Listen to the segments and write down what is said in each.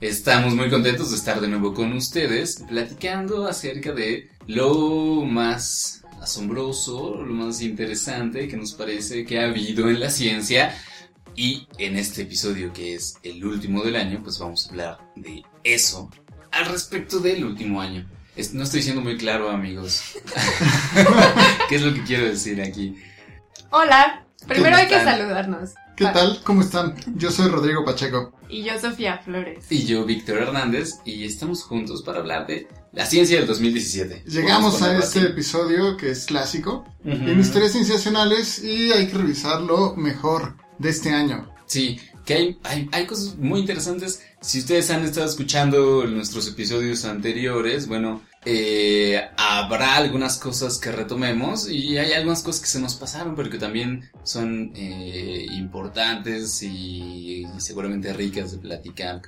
Estamos muy contentos de estar de nuevo con ustedes platicando acerca de lo más asombroso, lo más interesante que nos parece que ha habido en la ciencia. Y en este episodio que es el último del año, pues vamos a hablar de eso al respecto del último año. No estoy siendo muy claro, amigos. ¿Qué es lo que quiero decir aquí? Hola, primero ¿Cómo hay que saludarnos. ¿Qué tal? ¿Cómo están? Yo soy Rodrigo Pacheco. Y yo, Sofía Flores. Y yo, Víctor Hernández, y estamos juntos para hablar de la ciencia del 2017. Llegamos a este así. episodio que es clásico Ujú. en historias cienciacionales y hay que revisar lo mejor de este año. Sí, que hay, hay, hay cosas muy interesantes. Si ustedes han estado escuchando nuestros episodios anteriores, bueno, eh, habrá algunas cosas que retomemos y hay algunas cosas que se nos pasaron, pero que también son eh, importantes y, seguramente ricas de platicar.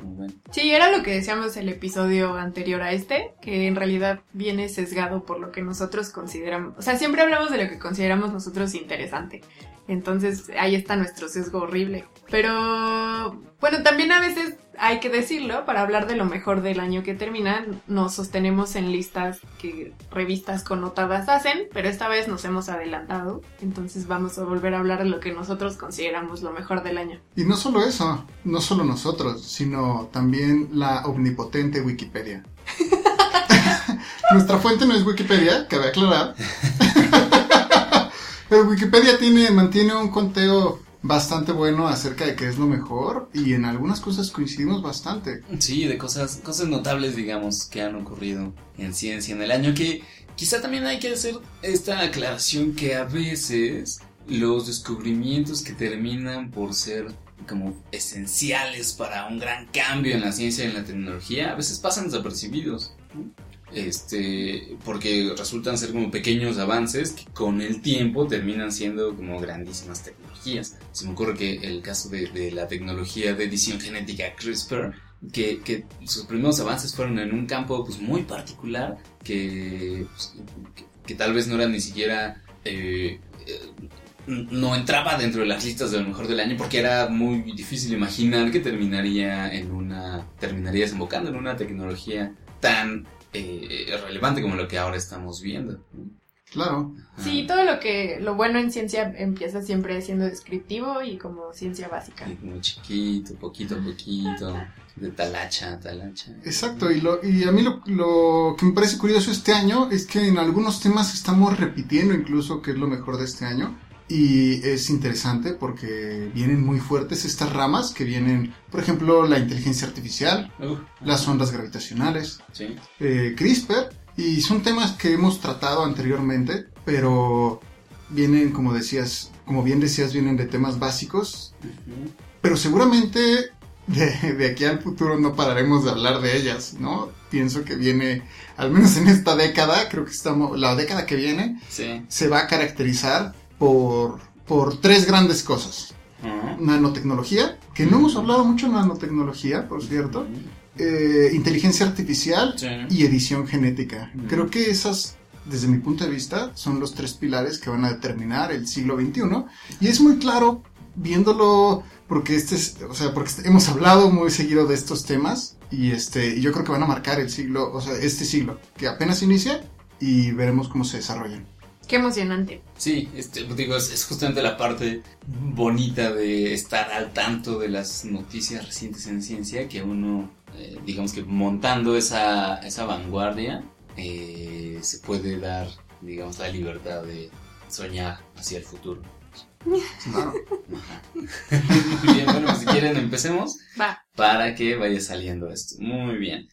Sí, era lo que decíamos el episodio anterior a este, que en realidad viene sesgado por lo que nosotros consideramos. O sea, siempre hablamos de lo que consideramos nosotros interesante. Entonces ahí está nuestro sesgo horrible. Pero bueno, también a veces hay que decirlo, para hablar de lo mejor del año que termina, nos sostenemos en listas que revistas connotadas hacen, pero esta vez nos hemos adelantado. Entonces vamos a volver a hablar de lo que nosotros consideramos lo mejor del año. Y no solo eso, no solo nosotros, sino también la omnipotente Wikipedia. Nuestra fuente no es Wikipedia, cabe aclarar. Pero Wikipedia tiene, mantiene un conteo bastante bueno acerca de qué es lo mejor y en algunas cosas coincidimos bastante. Sí, de cosas, cosas notables, digamos, que han ocurrido en ciencia en el año, que quizá también hay que hacer esta aclaración que a veces los descubrimientos que terminan por ser como esenciales para un gran cambio en la ciencia y en la tecnología, a veces pasan desapercibidos. Este, porque resultan ser como pequeños avances que con el tiempo terminan siendo como grandísimas tecnologías. Se me ocurre que el caso de, la tecnología de edición genética CRISPR, que, que sus primeros avances fueron en un campo pues, muy particular, que, pues, que tal vez no era ni siquiera... eh, eh, no entraba dentro de las listas de lo mejor del año porque era muy difícil imaginar que terminaría en una terminaría desembocando en una tecnología tan eh, relevante como lo que ahora estamos viendo. Claro. Sí, todo lo que lo bueno en ciencia empieza siempre siendo descriptivo y como ciencia básica. Y muy chiquito, poquito a poquito, de talacha a talacha. Exacto, y, lo, y a mí lo, lo que me parece curioso este año es que en algunos temas estamos repitiendo incluso que es lo mejor de este año. Y es interesante porque vienen muy fuertes estas ramas que vienen, por ejemplo, la inteligencia artificial, Uh, las ondas gravitacionales, sí. eh, CRISPR, y son temas que hemos tratado anteriormente, pero vienen, como decías, como bien decías, vienen de temas básicos, pero seguramente de, de aquí al futuro no pararemos de hablar de ellas, ¿no? Pienso que viene, al menos en esta década, creo que estamos, la década que viene, Sí. se va a caracterizar por, por tres grandes cosas. Ujú. Nanotecnología, que no hemos hablado mucho de nanotecnología, por cierto, eh, inteligencia artificial Sí. y edición genética. Mm. Creo que esas, desde mi punto de vista, son los tres pilares que van a determinar el siglo XXI. Y es muy claro viéndolo, porque este es, o sea, porque hemos hablado muy seguido de estos temas y este, y yo creo que van a marcar el siglo, o sea, este siglo, que apenas inicia y veremos cómo se desarrollan. Qué emocionante. Sí, este, digo, es, es justamente la parte bonita de estar al tanto de las noticias recientes en ciencia, que uno, eh, digamos que montando esa, esa vanguardia, eh, se puede dar, digamos, la libertad de soñar hacia el futuro. Claro. Muy bien, bueno, pues si quieren empecemos Va. para que vaya saliendo esto. Muy bien.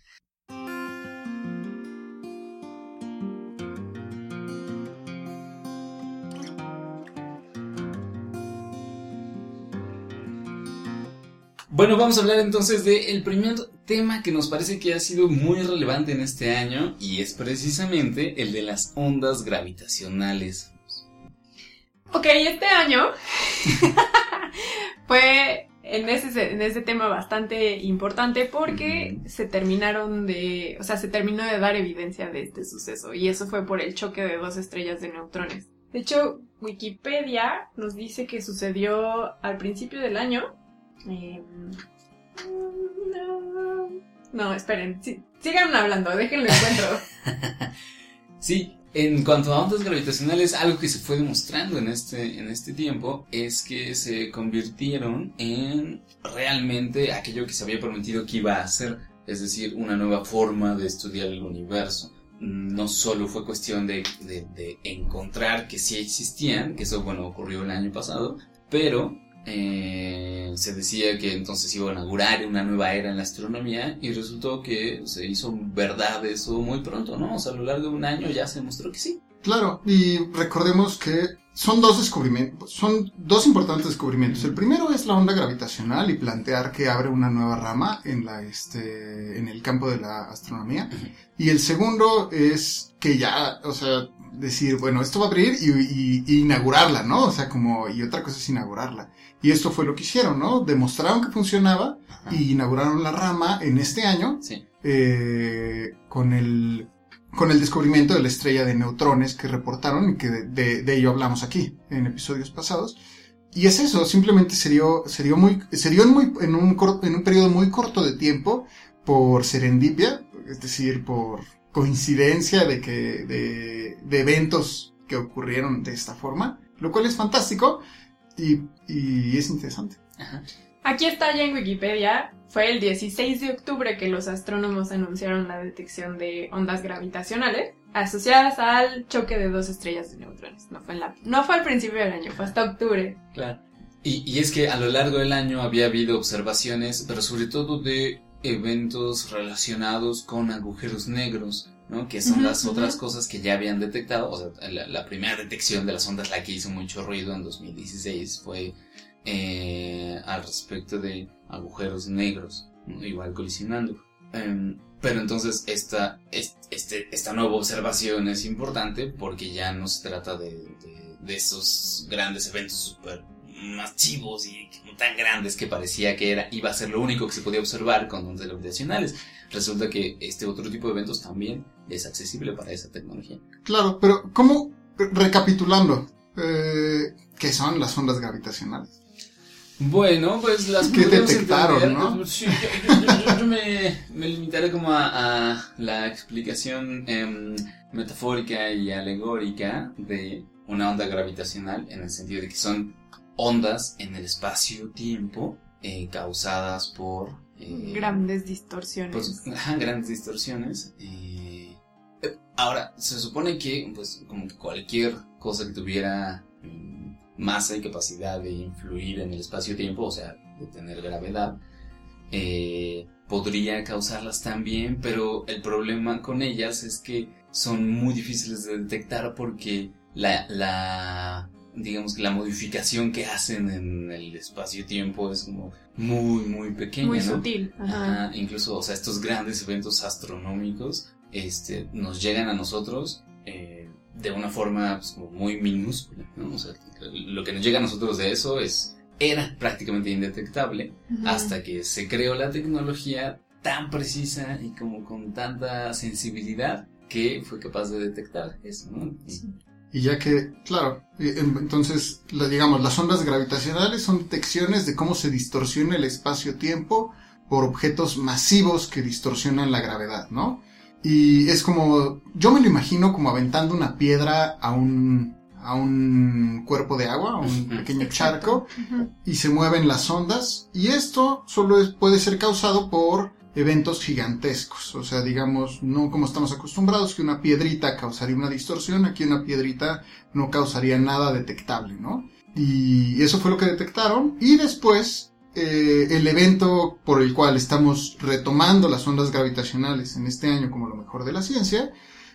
Bueno, vamos a hablar entonces del primer tema que nos parece que ha sido muy relevante en este año y es precisamente el de las ondas gravitacionales. Ok, este año fue en ese, en ese tema bastante importante porque se terminaron de, o sea, se terminó de dar evidencia de este suceso y eso fue por el choque de dos estrellas de neutrones. De hecho, Wikipedia nos dice que sucedió al principio del año. Em, no, esperen, sigan hablando, déjenlo encuentro. sí, en cuanto a ondas gravitacionales, algo que se fue demostrando en este, en este tiempo es que se convirtieron en realmente aquello que se había prometido que iba a ser, es decir, una nueva forma de estudiar el universo. No solo fue cuestión de, de encontrar que sí existían, que eso, bueno, ocurrió el año pasado, pero eh, se decía que entonces iba a inaugurar una nueva era en la astronomía y resultó que se hizo verdad eso muy pronto, ¿no? O sea, a lo largo de un año ya se demostró que sí. Claro, y recordemos que son dos descubrimientos, son dos importantes descubrimientos. El primero es la onda gravitacional y plantear que abre una nueva rama en la este en el campo de la astronomía. Y el segundo es que ya, o sea, decir, bueno, esto va a abrir y, inaugurarla, ¿no? O sea, como, y otra cosa es inaugurarla. Y esto fue lo que hicieron, ¿no? Demostraron que funcionaba y inauguraron la rama en este año eh, con el con el descubrimiento de la estrella de neutrones que reportaron y que de, ello hablamos aquí en episodios pasados. Y es eso, simplemente sería, sería muy, sería muy, en un, en un periodo muy corto de tiempo por serendipia, es decir, por coincidencia de que, de, de eventos que ocurrieron de esta forma, lo cual es fantástico y, y es interesante. Aquí está ya en Wikipedia. Fue el 16 de octubre que los astrónomos anunciaron la detección de ondas gravitacionales asociadas al choque de dos estrellas de neutrones. No fue, en la, no fue al principio del año, fue hasta octubre. Claro. Y, y es que a lo largo del año había habido observaciones, pero sobre todo de eventos relacionados con agujeros negros, ¿no? Que son las otras cosas que ya habían detectado. O sea, la, primera detección de las ondas, la que hizo mucho ruido en 2016, fue eh, al respecto de agujeros negros, igual colisionando. Em, pero entonces esta, este, esta nueva observación es importante porque ya no se trata de, de, de esos grandes eventos super masivos y tan grandes que parecía que era, iba a ser lo único que se podía observar con ondas gravitacionales. Resulta que este otro tipo de eventos también es accesible para esa tecnología. Claro, pero ¿cómo, recapitulando, eh, qué son las ondas gravitacionales? Bueno, pues las que detectaron, ¿no? yo, yo, me, me, limitaré como a, la explicación em, metafórica y alegórica de una onda gravitacional en el sentido de que son ondas en el espacio-tiempo eh, causadas por... Eh, grandes distorsiones. Pues, grandes distorsiones. Eh, ahora, se supone que, pues, como cualquier cosa que tuviera mm, masa y capacidad de influir en el espacio-tiempo, o sea, de tener gravedad, podría causarlas también, pero el problema con ellas es que son muy difíciles de detectar porque la, la digamos que la modificación que hacen en el espacio-tiempo es como muy, muy pequeña. Muy sutil. Ajá. Incluso, o sea, estos grandes eventos astronómicos este, nos llegan a nosotros eh, de una forma pues, como muy minúscula. ¿no? O sea, lo que nos llega a nosotros de eso es era prácticamente indetectable hasta que se creó la tecnología tan precisa y como con tanta sensibilidad que fue capaz de detectar eso. ¿no? Y ya que, claro, entonces, digamos, las ondas gravitacionales son detecciones de cómo se distorsiona el espacio-tiempo por objetos masivos que distorsionan la gravedad, ¿no? Y es como, yo me lo imagino como aventando una piedra a un, a un cuerpo de agua, a un pequeño charco, y se mueven las ondas, y esto solo puede ser causado por eventos gigantescos. O sea, digamos, no como estamos acostumbrados, que una piedrita causaría una distorsión, aquí una piedrita no causaría nada detectable, ¿no? Y eso fue lo que detectaron. Y después, eh, el evento por el cual estamos retomando las ondas gravitacionales en este año como lo mejor de la ciencia,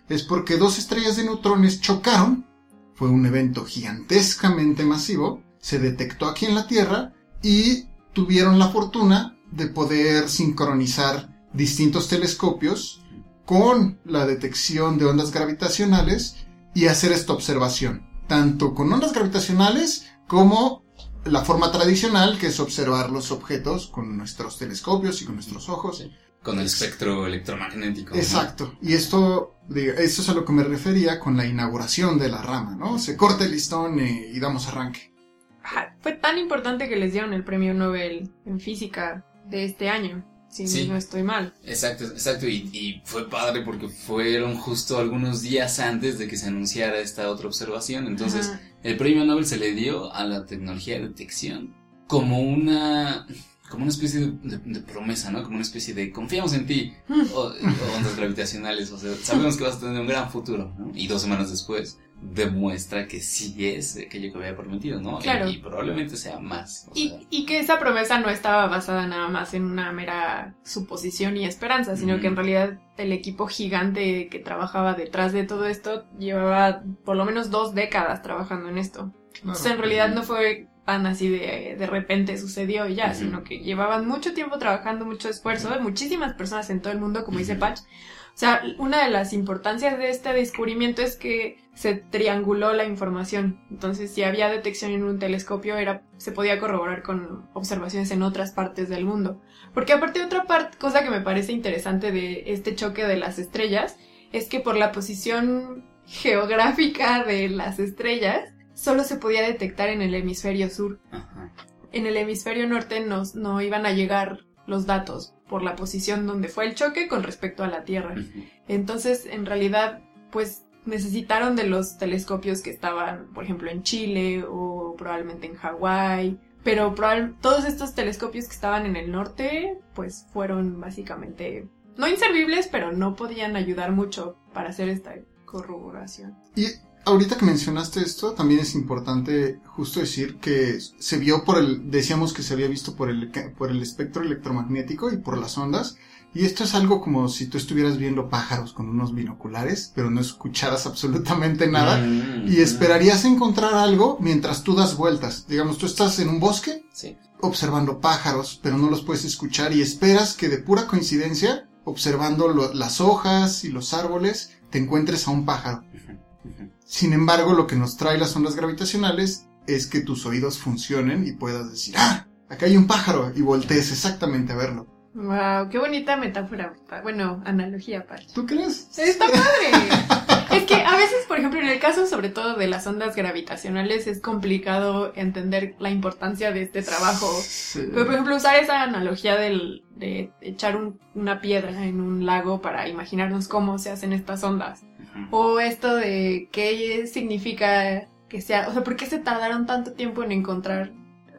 es porque dos estrellas de neutrones chocaron. Fue un evento gigantescamente masivo. Se detectó aquí en la Tierra y tuvieron la fortuna de poder sincronizar distintos telescopios con la detección de ondas gravitacionales y hacer esta observación, tanto con ondas gravitacionales como la forma tradicional, que es observar los objetos con nuestros telescopios y con nuestros ojos. Con el espectro electromagnético. ¿no? Exacto. Y esto, digo, eso es a lo que me refería con la inauguración de la rama, ¿no? Se corta el listón y damos arranque. Ajá, Fue tan importante que les dieron el premio Nobel en física de este año, si Sí. no estoy mal. Exacto, exacto. Y, y fue padre porque fueron justo algunos días antes de que se anunciara esta otra observación. Entonces, Ajá. el premio Nobel se le dio a la tecnología de detección como una como una especie de, de- de promesa, ¿no? Como una especie de confiamos en ti o, o ondas gravitacionales, o sea, sabemos que vas a tener un gran futuro, ¿no? Y dos semanas después demuestra que sí es aquello que había prometido, ¿no? Y- Claro. Y, probablemente sea más. o sea, Y, y que esa promesa no estaba basada nada más en una mera suposición y esperanza, sino que en realidad el equipo gigante que trabajaba detrás de todo esto llevaba por lo menos dos décadas trabajando en esto. Entonces en realidad no fue tan así de, de repente sucedió y ya, sino que llevaban mucho tiempo trabajando, mucho esfuerzo, muchísimas personas en todo el mundo, como dice. Patch. O sea, una de las importancias de este descubrimiento es que se trianguló la información. Entonces, si había detección en un telescopio, era, se podía corroborar con observaciones en otras partes del mundo. Porque aparte otra parte, cosa que me parece interesante de este choque de las estrellas, es que por la posición geográfica de las estrellas, solo se podía detectar en el hemisferio sur. Ajá. En el hemisferio norte nos, no iban a llegar los datos por la posición donde fue el choque con respecto a la Tierra. Entonces, en realidad, pues necesitaron de los telescopios que estaban, por ejemplo, en Chile o probablemente en Hawái. Pero todos estos telescopios que estaban en el norte, pues fueron básicamente no inservibles, pero no podían ayudar mucho para hacer esta corroboración. Y ahorita que mencionaste esto, también es importante justo decir que se vio por el, decíamos que se había visto por el, por el espectro electromagnético y por las ondas. Y esto es algo como si tú estuvieras viendo pájaros con unos binoculares, pero no escucharas absolutamente nada. Mm, Y esperarías encontrar algo mientras tú das vueltas. Digamos, tú estás en un bosque Sí. observando pájaros, pero no los puedes escuchar y esperas que de pura coincidencia, observando lo- las hojas y los árboles, te encuentres a un pájaro. Sin embargo, lo que nos trae las ondas gravitacionales es que tus oídos funcionen y puedas decir, ah, acá hay un pájaro y voltees exactamente a verlo. Wow, qué bonita metáfora. Bueno, analogía, Pach. ¿Tú crees? Está padre. es que a veces, por ejemplo, en el caso sobre todo de las ondas gravitacionales es complicado entender la importancia de este trabajo. Sí. Pero, por ejemplo, usar esa analogía del, de echar un- una piedra en un lago para imaginarnos cómo se hacen estas ondas. O esto de qué significa que sea, o sea, ¿por qué se tardaron tanto tiempo en encontrar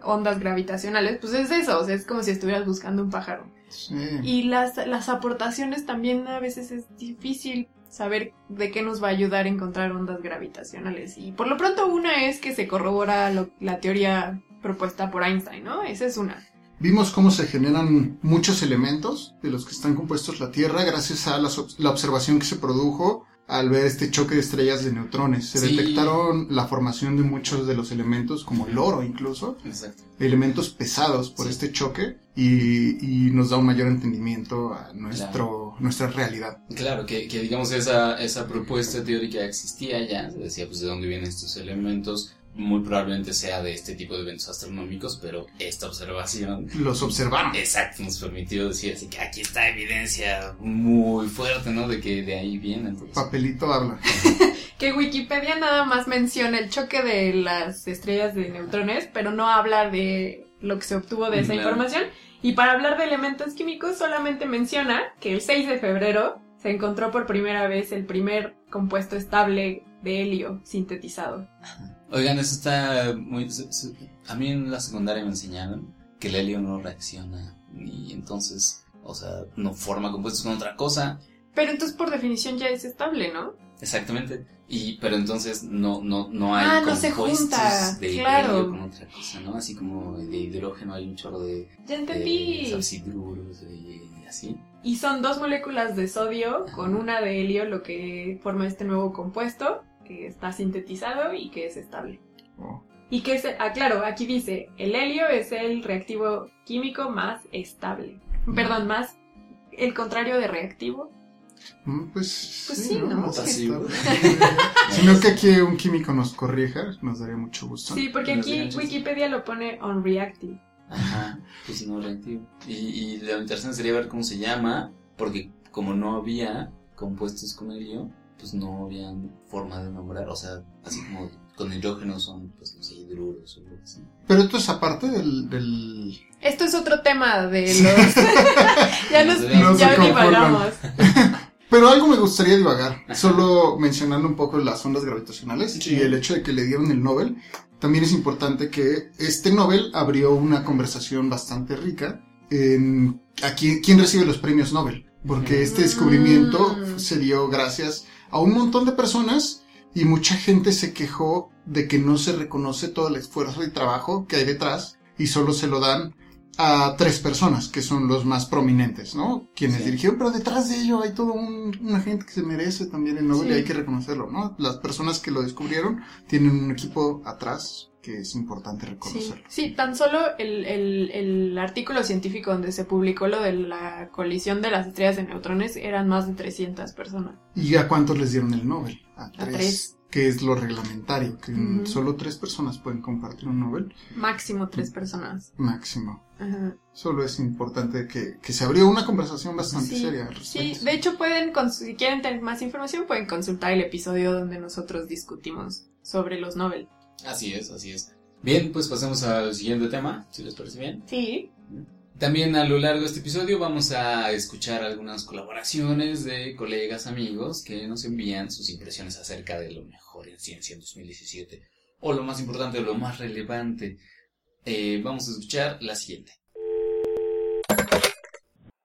ondas gravitacionales? Pues es eso, o sea, es como si estuvieras buscando un pájaro. Sí. Y las, las aportaciones también a veces es difícil saber de qué nos va a ayudar a encontrar ondas gravitacionales. Y por lo pronto una es que se corrobora lo- la teoría propuesta por Einstein, ¿no? Esa es una. Vimos cómo se generan muchos elementos de los que están compuestos la Tierra gracias a ob- la observación que se produjo al ver este choque de estrellas de neutrones. Se Sí. detectaron la formación de muchos de los elementos, como el oro incluso, Exacto. elementos pesados por Sí. este choque y, y nos da un mayor entendimiento a nuestro, nuestra realidad. Claro, que, que digamos esa, esa propuesta teórica existía ya, se decía pues de dónde vienen estos elementos, muy probablemente sea de este tipo de eventos astronómicos, pero esta observación Los observaron. exacto nos permitió decir así que aquí está evidencia muy fuerte, ¿no? De que de ahí viene. Entonces, Papelito habla. Que Wikipedia nada más menciona el choque de las estrellas de neutrones, pero no habla de lo que se obtuvo de esa Claro. información. Y para hablar de elementos químicos solamente menciona que el 6 de febrero se encontró por primera vez el primer compuesto estable de helio sintetizado. Oigan, eso está muy... A mí en la secundaria me enseñaron que el helio no reacciona y entonces, o sea, no forma compuestos con otra cosa. Pero entonces por definición ya es estable, ¿no? Exactamente. Y, pero entonces no, no, no hay Ah, no se junta, de claro. helio con otra cosa, ¿no? Así como de hidrógeno hay un chorro de, Ya de entendí. subhidruros y así. Y son dos moléculas de sodio con una de helio lo que forma este nuevo compuesto que está sintetizado y que es estable. Oh. Y que es, ah, claro, aquí dice, el helio es el reactivo químico más estable. Perdón, más el contrario de reactivo. Mm, Pues, Pues sí, ¿no? Pasivo. Sino que aquí un químico nos corrija, nos daría mucho gusto. Sí, porque aquí. Wikipedia lo pone on reactive. Ajá, pues no reactivo. Y, y lo interesante sería ver cómo se llama, porque como no había compuestos con helio, pues no había forma de nombrar, o sea, así como con hidrógeno son, pues no sé, hidruros o algo así. Pero esto es aparte del... del... Esto es otro tema de los... ya nos No se ya divagamos. Pero algo me gustaría divagar, solo mencionando un poco las ondas gravitacionales Sí. y el hecho de que le dieron el Nobel. También es importante que este Nobel abrió una conversación bastante rica en a quién, quién recibe los premios Nobel. Porque este descubrimiento Mm. se dio gracias a un montón de personas y mucha gente se quejó de que no se reconoce todo el esfuerzo y trabajo que hay detrás y solo se lo dan a tres personas que son los más prominentes, ¿no? Quienes Sí. dirigieron, pero detrás de ello hay todo un, una gente que se merece también el Nobel Sí. y hay que reconocerlo, ¿no? Las personas que lo descubrieron tienen un equipo atrás que es importante Sí, reconocerlo. sí, tan solo el, el, el artículo científico donde se publicó lo de la colisión de las estrellas de neutrones eran más de 300 personas. ¿Y a cuántos les dieron el Nobel? A tres. tres. Que es lo reglamentario, que Ujú. solo tres personas pueden compartir un Nobel Máximo tres personas. máximo. Ajá. Solo es importante que, que se abrió una conversación bastante Sí, seria al sí, respecto. de hecho pueden, si quieren tener más información, pueden consultar el episodio donde nosotros discutimos sobre los Nobel. Así es, así es. Bien, pues pasemos al siguiente tema, si les parece bien. Sí. También a lo largo de este episodio vamos a escuchar algunas colaboraciones de colegas, amigos que nos envían sus impresiones acerca de lo mejor en ciencia en 2017 o lo más importante, lo más relevante. Eh, vamos a escuchar la siguiente.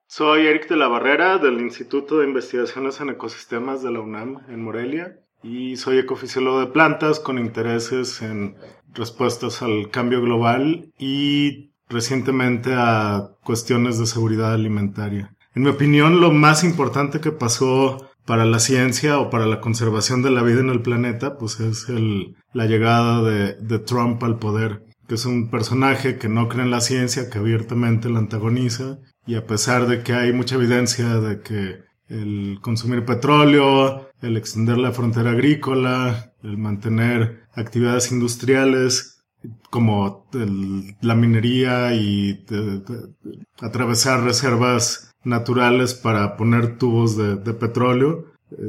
Soy Eric de la Barrera del Instituto de Investigaciones en Ecosistemas de la UNAM en Morelia y soy ecofisiólogo de plantas con intereses en respuestas al cambio global y recientemente a cuestiones de seguridad alimentaria. En mi opinión, lo más importante que pasó para la ciencia o para la conservación de la vida en el planeta, pues es el, la llegada de, de Trump al poder, que es un personaje que no cree en la ciencia, que abiertamente la antagoniza, y a pesar de que hay mucha evidencia de que el consumir petróleo, el extender la frontera agrícola, el mantener actividades industriales como la minería y atravesar reservas naturales para poner tubos de, de petróleo,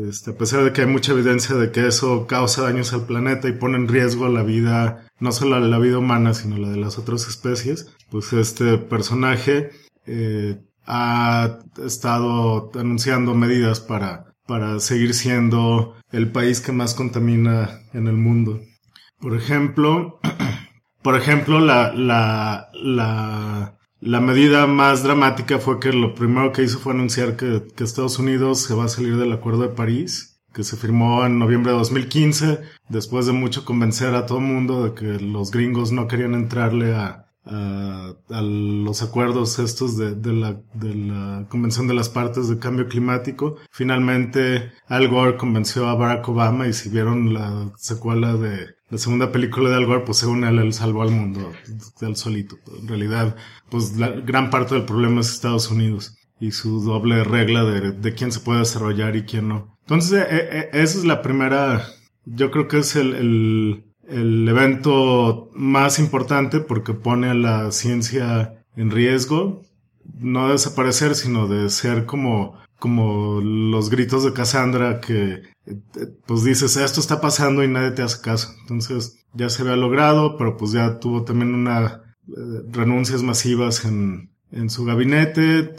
este, a pesar de que hay mucha evidencia de que eso causa daños al planeta y pone en riesgo la vida, no solo la vida humana, sino la de las otras especies, pues este personaje eh, ha estado anunciando medidas para, para seguir siendo el país que más contamina en el mundo. Por ejemplo, por ejemplo, la, la, la, la medida más dramática fue que lo primero que hizo fue anunciar que, que Estados Unidos se va a salir del Acuerdo de París, que se firmó en noviembre de 2015, después de mucho convencer a todo el mundo de que los gringos no querían entrarle a, a, a los acuerdos estos de, de, la, de la Convención de las Partes de Cambio Climático. Finalmente, Al Gore convenció a Barack Obama y si vieron la secuela de la segunda película de Al Gore, pues según él, él salvó al mundo del solito. En realidad, pues la gran parte del problema es Estados Unidos y su doble regla de, de quién se puede desarrollar y quién no. Entonces, eh, eh, esa es la primera, yo creo que es el, el, el evento más importante porque pone a la ciencia en riesgo, no de desaparecer, sino de ser como, como los gritos de Cassandra que eh, pues dices esto está pasando y nadie te hace caso. Entonces ya se había logrado, pero pues ya tuvo también una eh, renuncias masivas en, en su gabinete,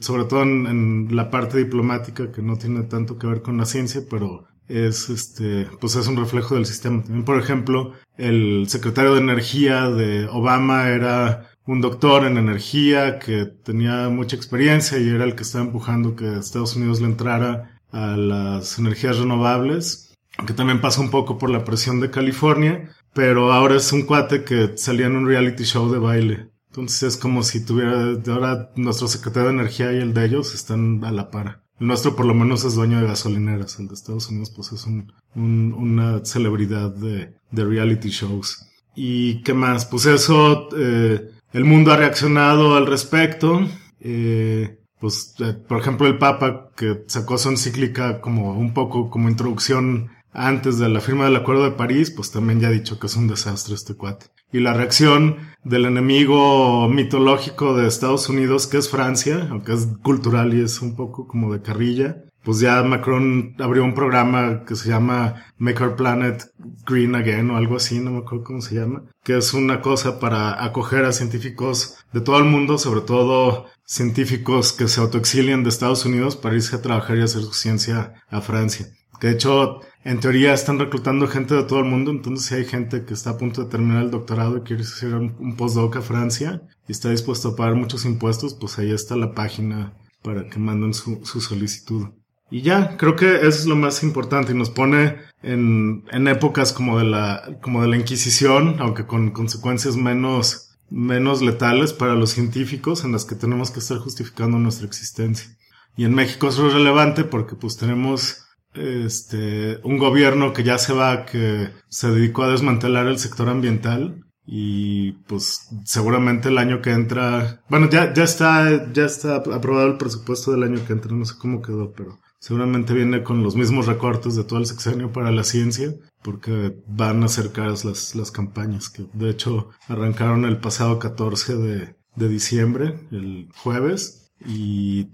sobre todo en la parte diplomática que no tiene tanto que ver con la ciencia, pero es este, pues es un reflejo del sistema. También, por ejemplo, el secretario de energía de Obama era un doctor en energía que tenía mucha experiencia y era el que estaba empujando que Estados Unidos le entrara a las energías renovables, que también pasa un poco por la presión de California, pero ahora es un cuate que salía en un reality show de baile. Entonces es como si tuviera, ahora nuestro secretario de energía y el de ellos están a la par. El nuestro por lo menos es dueño de gasolineras, el de Estados Unidos pues es un, un- una celebridad de, de reality shows. ¿Y qué más? Pues eso, eh, el mundo ha reaccionado al respecto. Eh, pues, eh, por ejemplo, el Papa, que sacó su encíclica como un poco como introducción antes de la firma del Acuerdo de París, pues también ya ha dicho que es un desastre este cuate. Y la reacción del enemigo mitológico de Estados Unidos, que es Francia, aunque es cultural y es un poco como de carrilla, pues ya Macron abrió un programa que se llama Make Our Planet Green Again o algo así, no me acuerdo cómo se llama, que es una cosa para acoger a científicos de todo el mundo, sobre todo científicos que se autoexilian de Estados Unidos para irse a trabajar y hacer su ciencia a Francia. Que de hecho, en teoría están reclutando gente de todo el mundo, entonces si hay gente que está a punto de terminar el doctorado y quiere hacer un, postdoc a Francia y está dispuesto a pagar muchos impuestos, pues ahí está la página para que manden su, su solicitud. Y ya, creo que eso es lo más importante y nos pone en, en épocas como de la, como de la Inquisición, aunque con consecuencias menos, menos letales para los científicos en las que tenemos que estar justificando nuestra existencia. Y en México eso es relevante porque pues tenemos este un gobierno que ya se va, que se dedicó a desmantelar el sector ambiental y pues seguramente el año que entra, bueno, ya, ya está, ya está aprobado el presupuesto del año que entra, no sé cómo quedó, pero seguramente viene con los mismos recortes de todo el sexenio para la ciencia, porque van a ser las, las campañas, que de hecho arrancaron el pasado 14 de, de diciembre, el jueves, y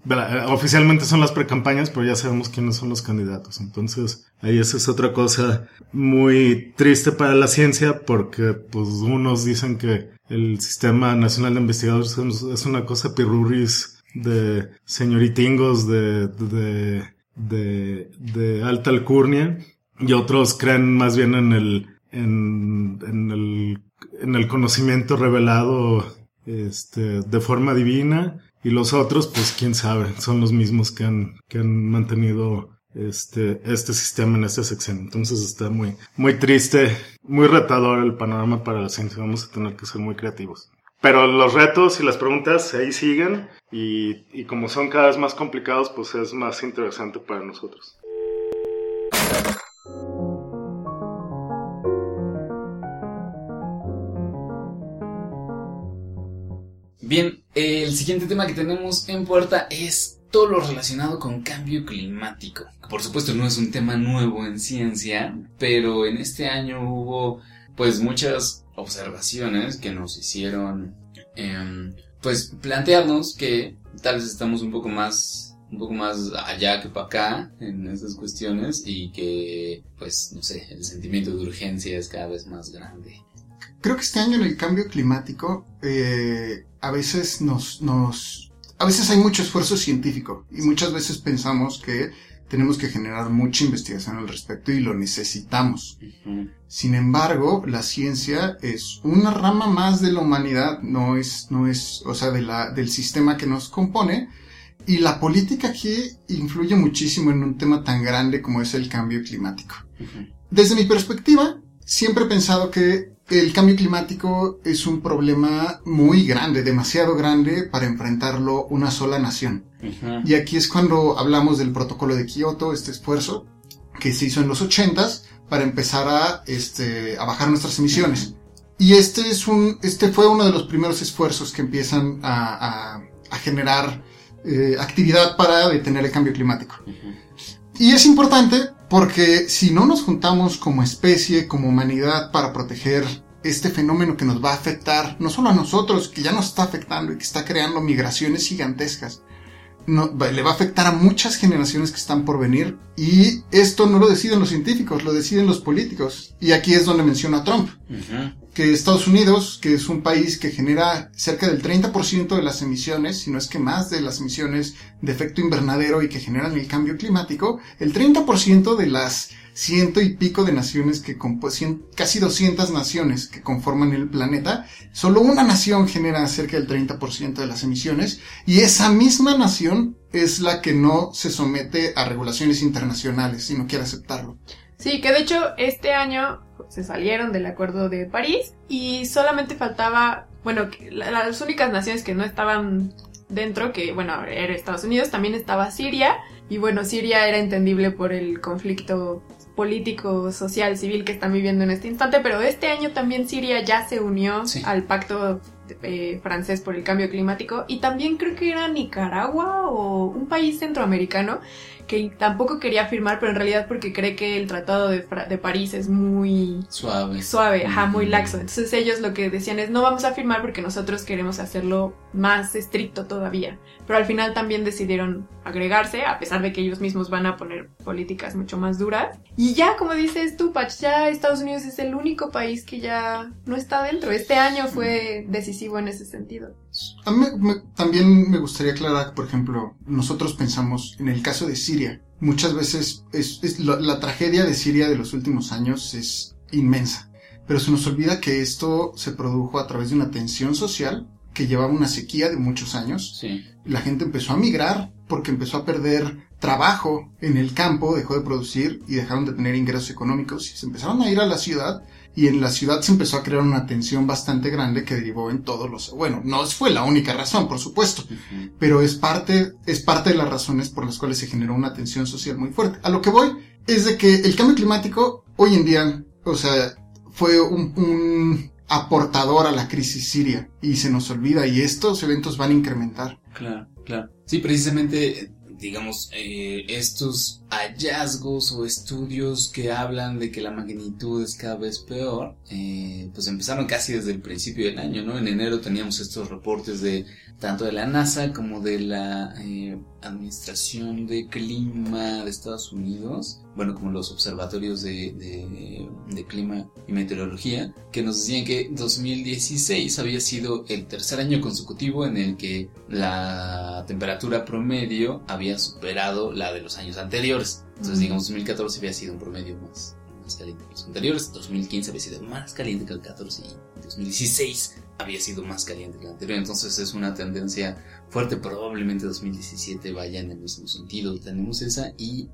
oficialmente son las precampañas, pero ya sabemos quiénes son los candidatos. Entonces, ahí esa es otra cosa muy triste para la ciencia, porque pues unos dicen que el Sistema Nacional de Investigadores es una cosa pirurris de señoritingos de, de, de, de alta alcurnia, y otros creen más bien en el, en, en el, en el conocimiento revelado, este, de forma divina y los otros, pues quién sabe, son los mismos que han, que han mantenido este, este sistema en este sexenio. Entonces está muy, muy triste, muy retador el panorama para la ciencia. Vamos a tener que ser muy creativos. Pero los retos y las preguntas ahí siguen y, y como son cada vez más complicados, pues es más interesante para nosotros. Bien, el siguiente tema que tenemos en puerta es todo lo relacionado con cambio climático. Por supuesto no es un tema nuevo en ciencia, pero en este año hubo pues muchas observaciones que nos hicieron em, pues plantearnos que tal vez estamos un poco más un poco más allá que para acá en esas cuestiones y que pues no sé el sentimiento de urgencia es cada vez más grande creo que este año en el cambio climático eh, a veces nos, nos, a veces hay mucho esfuerzo científico y muchas veces pensamos que tenemos que generar mucha investigación al respecto y lo necesitamos. Sin embargo, la ciencia es una rama más de la humanidad, no es, no es, o sea, de la, del sistema que nos compone. Y la política aquí influye muchísimo en un tema tan grande como es el cambio climático. Desde mi perspectiva, siempre he pensado que el cambio climático es un problema muy grande, demasiado grande para enfrentarlo una sola nación. Y aquí es cuando hablamos del protocolo de Kioto, este esfuerzo que se hizo en los 80s para empezar a, este, a bajar nuestras emisiones. Y este es un, este fue uno de los primeros esfuerzos que empiezan a, a, generar eh, actividad para detener el cambio climático. Y es importante porque si no nos juntamos como especie, como humanidad, para proteger este fenómeno que nos va a afectar, no solo a nosotros, que ya nos está afectando y que está creando migraciones gigantescas, no, le va a afectar a muchas generaciones que están por venir. Y esto no lo deciden los científicos, lo deciden los políticos. Y aquí es donde menciona a Trump. Que Estados Unidos, que es un país que genera cerca del 30% de las emisiones, si no es que más de las emisiones de efecto invernadero y que generan el cambio climático, el 30% de las ciento y pico de naciones que casi 200 naciones que conforman el planeta, solo una nación genera cerca del 30% de las emisiones y esa misma nación es la que no se somete a regulaciones internacionales y no quiere aceptarlo. Sí, que de hecho este año se salieron del Acuerdo de París y solamente faltaba, bueno, las únicas naciones que no estaban dentro, que bueno, era Estados Unidos, también estaba Siria y bueno, Siria era entendible por el conflicto político, social, civil que están viviendo en este instante, pero este año también Siria ya se unió al pacto eh, francés por el cambio climático y también creo que era Nicaragua o un país centroamericano que tampoco quería firmar, pero en realidad porque cree que el Tratado de, de París es muy Suave. suave, ajá, muy laxo. Entonces ellos lo que decían es no vamos a firmar porque nosotros queremos hacerlo más estricto todavía. Pero al final también decidieron agregarse, a pesar de que ellos mismos van a poner políticas mucho más duras. Y ya, como dices tú, Pach, ya Estados Unidos es el único país que ya no está dentro. Este año fue en ese sentido. A mí me- me- también me gustaría aclarar, por ejemplo, nosotros pensamos en el caso de Siria. Muchas veces es, es lo- la tragedia de Siria de los últimos años es inmensa, pero se nos olvida que esto se produjo a través de una tensión social que llevaba una sequía de muchos años. Sí. La gente empezó a migrar porque empezó a perder trabajo en el campo, dejó de producir y dejaron de tener ingresos económicos y se empezaron a ir a la ciudad y en la ciudad se empezó a crear una tensión bastante grande que derivó en todos los... Bueno, no fue la única razón, por supuesto, pero es parte, es parte de las razones por las cuales se generó una tensión social muy fuerte. A lo que voy es de que el cambio climático hoy en día, o sea, fue un, un aportador a la crisis siria y se nos olvida y estos eventos van a incrementar. Claro, claro. Sí, precisamente, digamos, eh, estos hallazgos o estudios que hablan de que la magnitud es cada vez peor, eh, pues empezaron casi desde el principio del año, ¿no? En enero teníamos estos reportes de tanto de la NASA como de la eh, Administración de Clima de Estados Unidos, bueno, como los observatorios de, de, de clima y meteorología, que nos decían que 2016 había sido el tercer año consecutivo en el que la temperatura promedio había superado la de los años anteriores. Entonces, digamos, 2014 había sido un promedio más, más caliente que los anteriores, 2015 había sido más caliente que el 14 y 2016 había sido más caliente que el anterior. Entonces, es una tendencia fuerte. Probablemente 2017 vaya en el mismo sentido. Tenemos esa y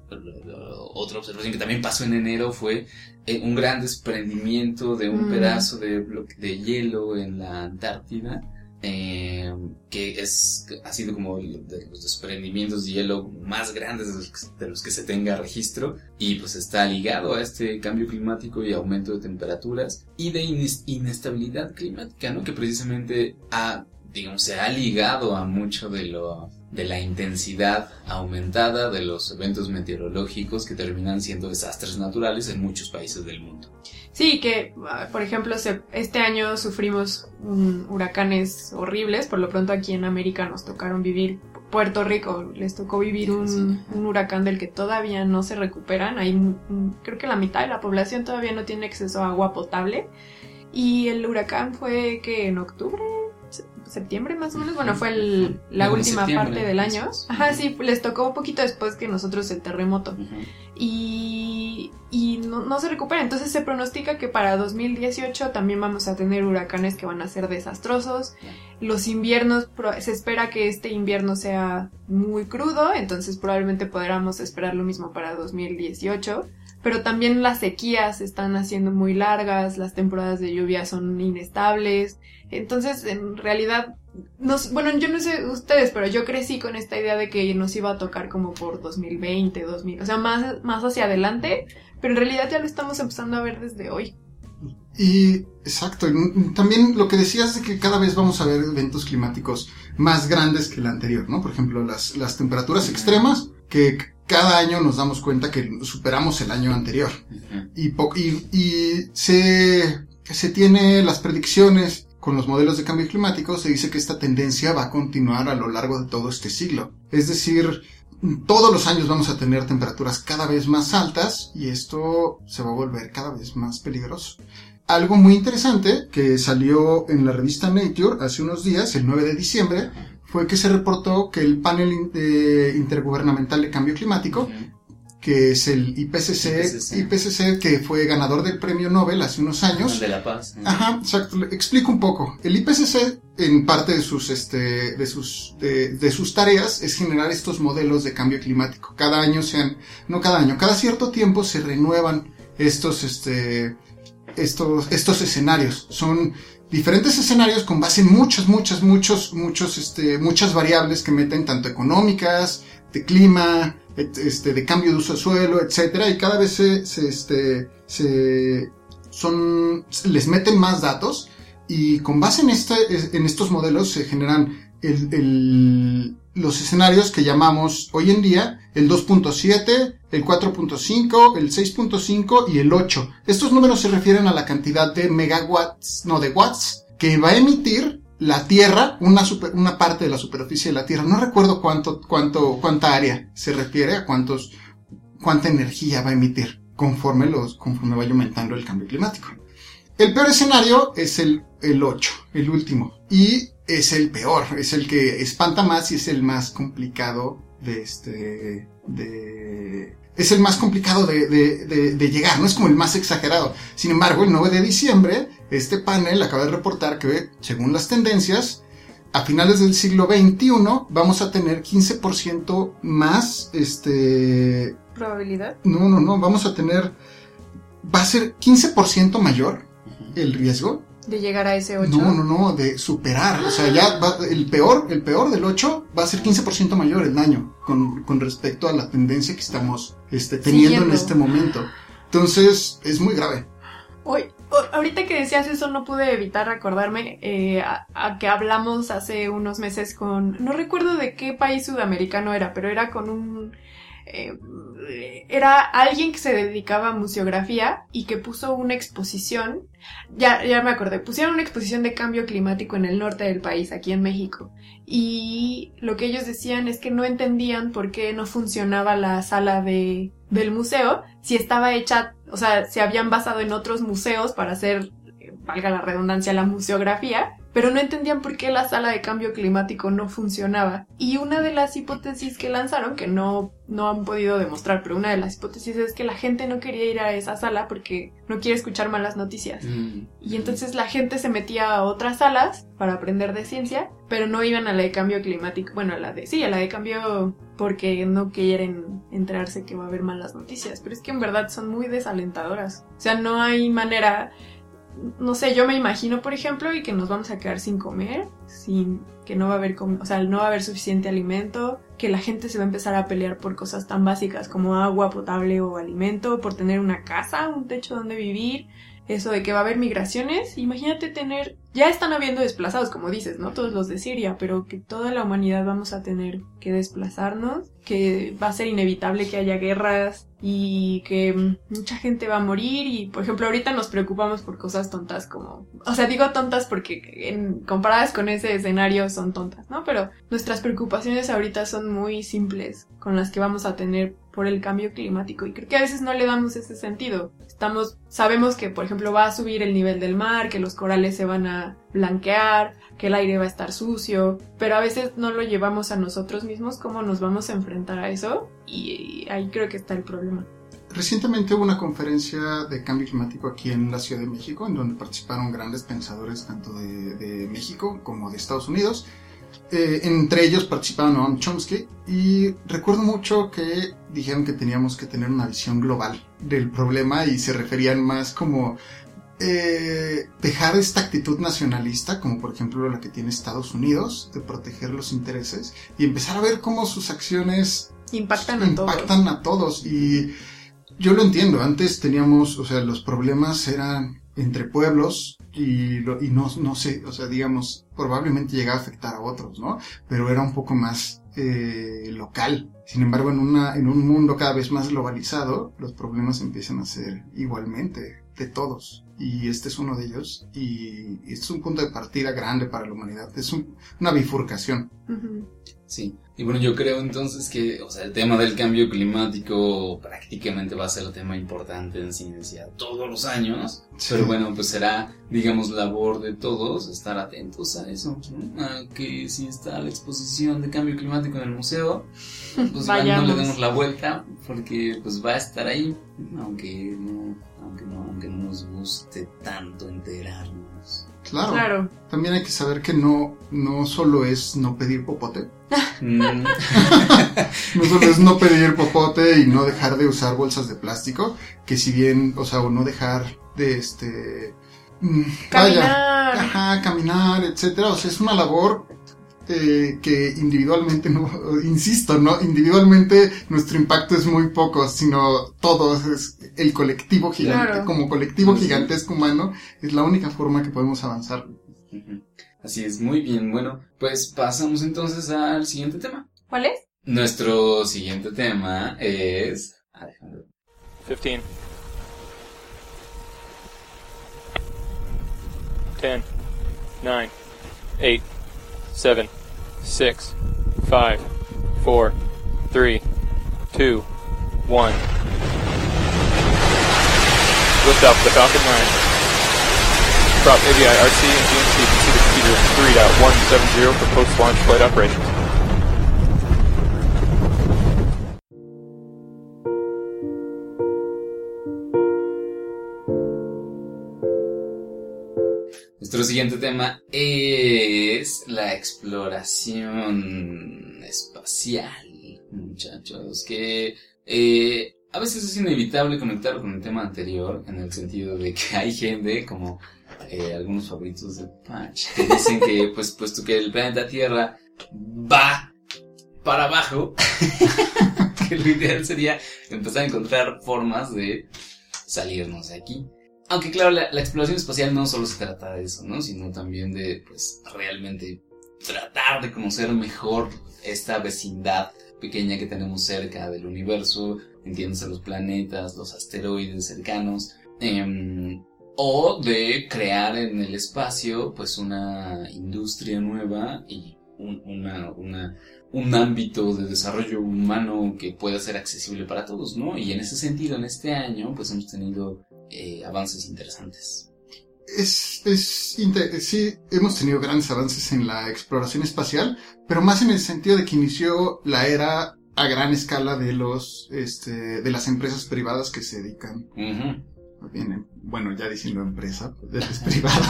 otra observación que también pasó en enero fue eh, un gran desprendimiento de un Mm. pedazo de, de hielo en la Antártida. eh, que es ha sido como de los desprendimientos de hielo más grandes de los, que, de los que se tenga registro y pues está ligado a este cambio climático y aumento de temperaturas y de ines- inestabilidad climática, ¿no? Que precisamente ha, digamos, se ha ligado a mucho de lo de la intensidad aumentada de los eventos meteorológicos que terminan siendo desastres naturales en muchos países del mundo. Sí, que ah, por ejemplo se- este año sufrimos un- huracanes horribles, por lo pronto aquí en América nos tocaron vivir, Puerto Rico les tocó vivir un, Sí. un huracán del que todavía no se recuperan, hay un- un- creo que la mitad de la población todavía no tiene acceso a agua potable y el huracán fue que en octubre, septiembre más o menos, bueno fue el- la última parte del año, ajá sí, les tocó un poquito después que nosotros el terremoto y, y no, no se recupera. Entonces se pronostica que para 2018 también vamos a tener huracanes que van a ser desastrosos. Los inviernos, se espera que este invierno sea muy crudo, entonces probablemente podamos esperar lo mismo para 2018. Pero también las sequías se están haciendo muy largas, las temporadas de lluvia son inestables. Entonces, en realidad, nos, bueno, yo no sé ustedes, pero yo crecí con esta idea de que nos iba a tocar como por 2020, 2000, o sea, más, más hacia adelante, pero en realidad ya lo estamos empezando a ver desde hoy. Y exacto, también lo que decías de que cada vez vamos a ver eventos climáticos más grandes que el anterior, ¿no? Por ejemplo, las, las temperaturas extremas, que cada año nos damos cuenta que superamos el año anterior. Y, y, y se, se tiene las predicciones con los modelos de cambio climático, se dice que esta tendencia va a continuar a lo largo de todo este siglo. Es decir, todos los años vamos a tener temperaturas cada vez más altas y esto se va a volver cada vez más peligroso. Algo muy interesante que salió en la revista Nature hace unos días, el 9 de diciembre, fue que se reportó que el panel in- intergubernamental de cambio climático. Que es el IPCC, IPCC. IPCC, que fue ganador del premio Nobel hace unos años. El de la paz. Ajá, exacto. Explico un poco. El IPCC, en parte de sus, este, de sus, de, de sus tareas, es generar estos modelos de cambio climático. Cada año sean, no cada año, cada cierto tiempo se renuevan estos, este, estos, estos escenarios. Son diferentes escenarios con base en muchas, muchas, muchos, muchos, este, muchas variables que meten tanto económicas, de clima, este, de cambio de uso de suelo, etcétera, y cada vez se, se, este, se, son, les meten más datos Y con base en, este, en estos modelos se generan el, el, los escenarios que llamamos hoy en día el 2.7, el 4.5, el 6.5 y el 8. Estos números se refieren a la cantidad de megawatts, no de watts, que va a emitir la Tierra, una, super, una parte de la superficie de la Tierra. No recuerdo cuánto, cuánto, cuánta área se refiere a cuántos, cuánta energía va a emitir conforme los, conforme vaya aumentando el cambio climático. El peor escenario es el, el 8, el último. Y es el peor, es el que espanta más y es el más complicado de este, de, es el más complicado de, de, de, llegar, no es como el más exagerado. Sin embargo, el 9 de diciembre, este panel acaba de reportar que, según las tendencias, a finales del siglo XXI vamos a tener 15% más, este... ¿Probabilidad? No, no, no, vamos a tener... Va a ser 15% mayor el riesgo de llegar a ese 8. No, no, no, de superar. O sea, ya va, el peor, el peor del 8 va a ser 15% mayor el daño con, con, respecto a la tendencia que estamos este, teniendo Siguiendo. en este momento. Entonces, es muy grave. Hoy, ahorita que decías eso, no pude evitar acordarme eh, a, a, que hablamos hace unos meses con. No recuerdo de qué país sudamericano era, pero era con un eh, era alguien que se dedicaba a museografía y que puso una exposición, ya, ya me acordé, pusieron una exposición de cambio climático en el norte del país, aquí en México. Y lo que ellos decían es que no entendían por qué no funcionaba la sala de, del museo, si estaba hecha, o sea, se habían basado en otros museos para hacer, valga la redundancia, la museografía, pero no entendían por qué la sala de cambio climático no funcionaba. Y una de las hipótesis que lanzaron, que no, no han podido demostrar, pero una de las hipótesis es que la gente no quería ir a esa sala porque no quiere escuchar malas noticias. Mm. Y entonces la gente se metía a otras salas para aprender de ciencia, pero no iban a la de cambio climático, bueno, a la de, sí, a la de cambio porque no quieren enterarse que va a haber malas noticias, pero es que en verdad son muy desalentadoras. O sea, no hay manera no sé, yo me imagino, por ejemplo, y que nos vamos a quedar sin comer, sin que no va a haber, o sea, no va a haber suficiente alimento, que la gente se va a empezar a pelear por cosas tan básicas como agua potable o alimento, por tener una casa, un techo donde vivir, eso de que va a haber migraciones, imagínate tener, ya están habiendo desplazados, como dices, ¿no? Todos los de Siria, pero que toda la humanidad vamos a tener que desplazarnos, que va a ser inevitable que haya guerras y que mucha gente va a morir y, por ejemplo, ahorita nos preocupamos por cosas tontas como, o sea, digo tontas porque en, comparadas con ese escenario son tontas, ¿no? Pero nuestras preocupaciones ahorita son muy simples con las que vamos a tener por el cambio climático y creo que a veces no le damos ese sentido. Estamos, sabemos que por ejemplo va a subir el nivel del mar, que los corales se van a blanquear, que el aire va a estar sucio, pero a veces no lo llevamos a nosotros mismos cómo nos vamos a enfrentar a eso y ahí creo que está el problema. Recientemente hubo una conferencia de cambio climático aquí en la Ciudad de México, en donde participaron grandes pensadores tanto de, México como de Estados Unidos. Eh, entre ellos participaba Noam Chomsky y recuerdo mucho que dijeron que teníamos que tener una visión global del problema y se referían más como eh, dejar esta actitud nacionalista, como por ejemplo la que tiene Estados Unidos, de proteger los intereses y empezar a ver cómo sus acciones impactan, a, impactan todos. a todos. Y yo lo entiendo, antes teníamos, o sea, los problemas eran entre pueblos y, lo, y no, no sé, o sea, digamos, probablemente llegaba a afectar a otros, ¿no? Pero era un poco más eh, local. Sin embargo, en, una, en un mundo cada vez más globalizado, los problemas empiezan a ser igualmente de todos. Y este es uno de ellos. Y este es un punto de partida grande para la humanidad. Es un, una bifurcación. Uh -huh. Sí. Y bueno, yo creo entonces que, o sea, el tema del cambio climático prácticamente va a ser el tema importante en ciencia todos los años. Sí. Pero bueno, pues será, digamos, labor de todos estar atentos a eso. ¿no? A que si está la exposición de cambio climático en el museo, pues igual no le demos la vuelta porque pues va a estar ahí, aunque no, aunque no, aunque no nos guste tanto enterarnos. Claro. claro. También hay que saber que no, no solo es no pedir popote. Mm. no solo es no pedir popote y no dejar de usar bolsas de plástico, que si bien, o sea, o no dejar de este caminar, vaya, ajá, caminar, etcétera, o sea, es una labor eh, que individualmente no, insisto, no, individualmente nuestro impacto es muy poco, sino todos es el colectivo gigante, Claro. como colectivo Sí, gigantesco humano, es la única forma que podemos avanzar. Así es, muy bien. Bueno, pues pasamos entonces al siguiente tema. ¿Cuál es? Nuestro siguiente tema es... ah, déjame ver. 15. 10, 9, 8, seven, six, five, four, three, two, one. Lift off the Falcon 9. Prop AVI RC and GNC considered speed 3.170 for post-launch flight operations. Nuestro siguiente tema es la exploración espacial, muchachos, que eh, a veces es inevitable conectarlo con el tema anterior, en el sentido de que hay gente, como eh, algunos favoritos de Patch, que dicen que, pues, puesto que el planeta Tierra va para abajo, que lo ideal sería empezar a encontrar formas de salirnos de aquí. Aunque claro, la, la exploración espacial no solo se trata de eso, ¿no? Sino también de, pues, realmente tratar de conocer mejor esta vecindad pequeña que tenemos cerca del universo, entiéndase los planetas, los asteroides cercanos, em, o de crear en el espacio, pues, una industria nueva y un, una, una, un ámbito de desarrollo humano que pueda ser accesible para todos, ¿no? Y en ese sentido, en este año, pues hemos tenido eh, avances interesantes. Es, es, sí, hemos tenido grandes avances en la exploración espacial, pero más en el sentido de que inició la era a gran escala de los, este, de las empresas privadas que se dedican, bien, em- bueno, ya diciendo empresa, pues, es privado.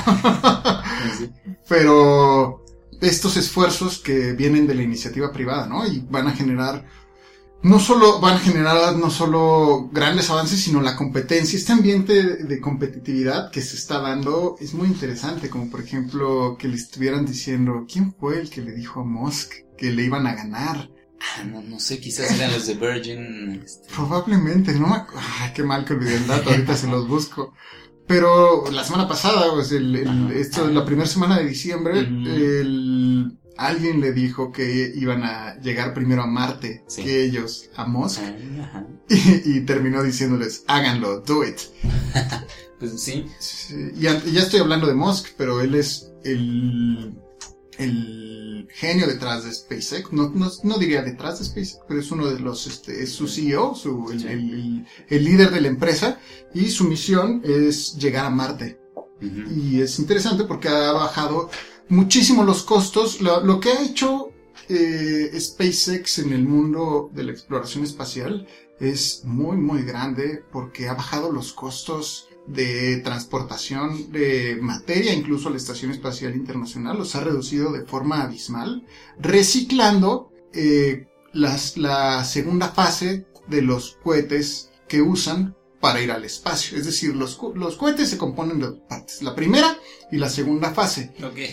Sí. pero estos esfuerzos que vienen de la iniciativa privada, ¿no? Y van a generar, no solo, van a generar no solo grandes avances, sino la competencia. Este ambiente de, competitividad que se está dando es muy interesante, como por ejemplo que le estuvieran diciendo, ¿quién fue el que le dijo a Musk que le iban a ganar? Ah, no, no sé, quizás eran los de Virgin. este, Probablemente, no me Ay, qué mal que olvidé el dato, ahorita se los busco. Pero la semana pasada, pues el, el- esto, la primera semana de diciembre, el- alguien le dijo que iban a llegar primero a Marte Sí. que ellos a Musk ajá. y, y terminó diciéndoles, háganlo, do it. Pues sí, Sí, y ya estoy hablando de Musk, pero él es el, el genio detrás de SpaceX. No, no, no diría detrás de SpaceX, pero es uno de los, este, es su CEO, su, el, Sí. el- el- el líder de la empresa, y su misión es llegar a Marte. Y es interesante porque ha bajado muchísimo los costos. Lo, que ha hecho eh, SpaceX en el mundo de la exploración espacial es muy, muy grande porque ha bajado los costos de transportación de materia, incluso a la Estación Espacial Internacional, los ha reducido de forma abismal, reciclando eh, las, la segunda fase de los cohetes que usan para ir al espacio. Es decir, los, co- los cohetes se componen de dos partes, la primera y la segunda fase. ok.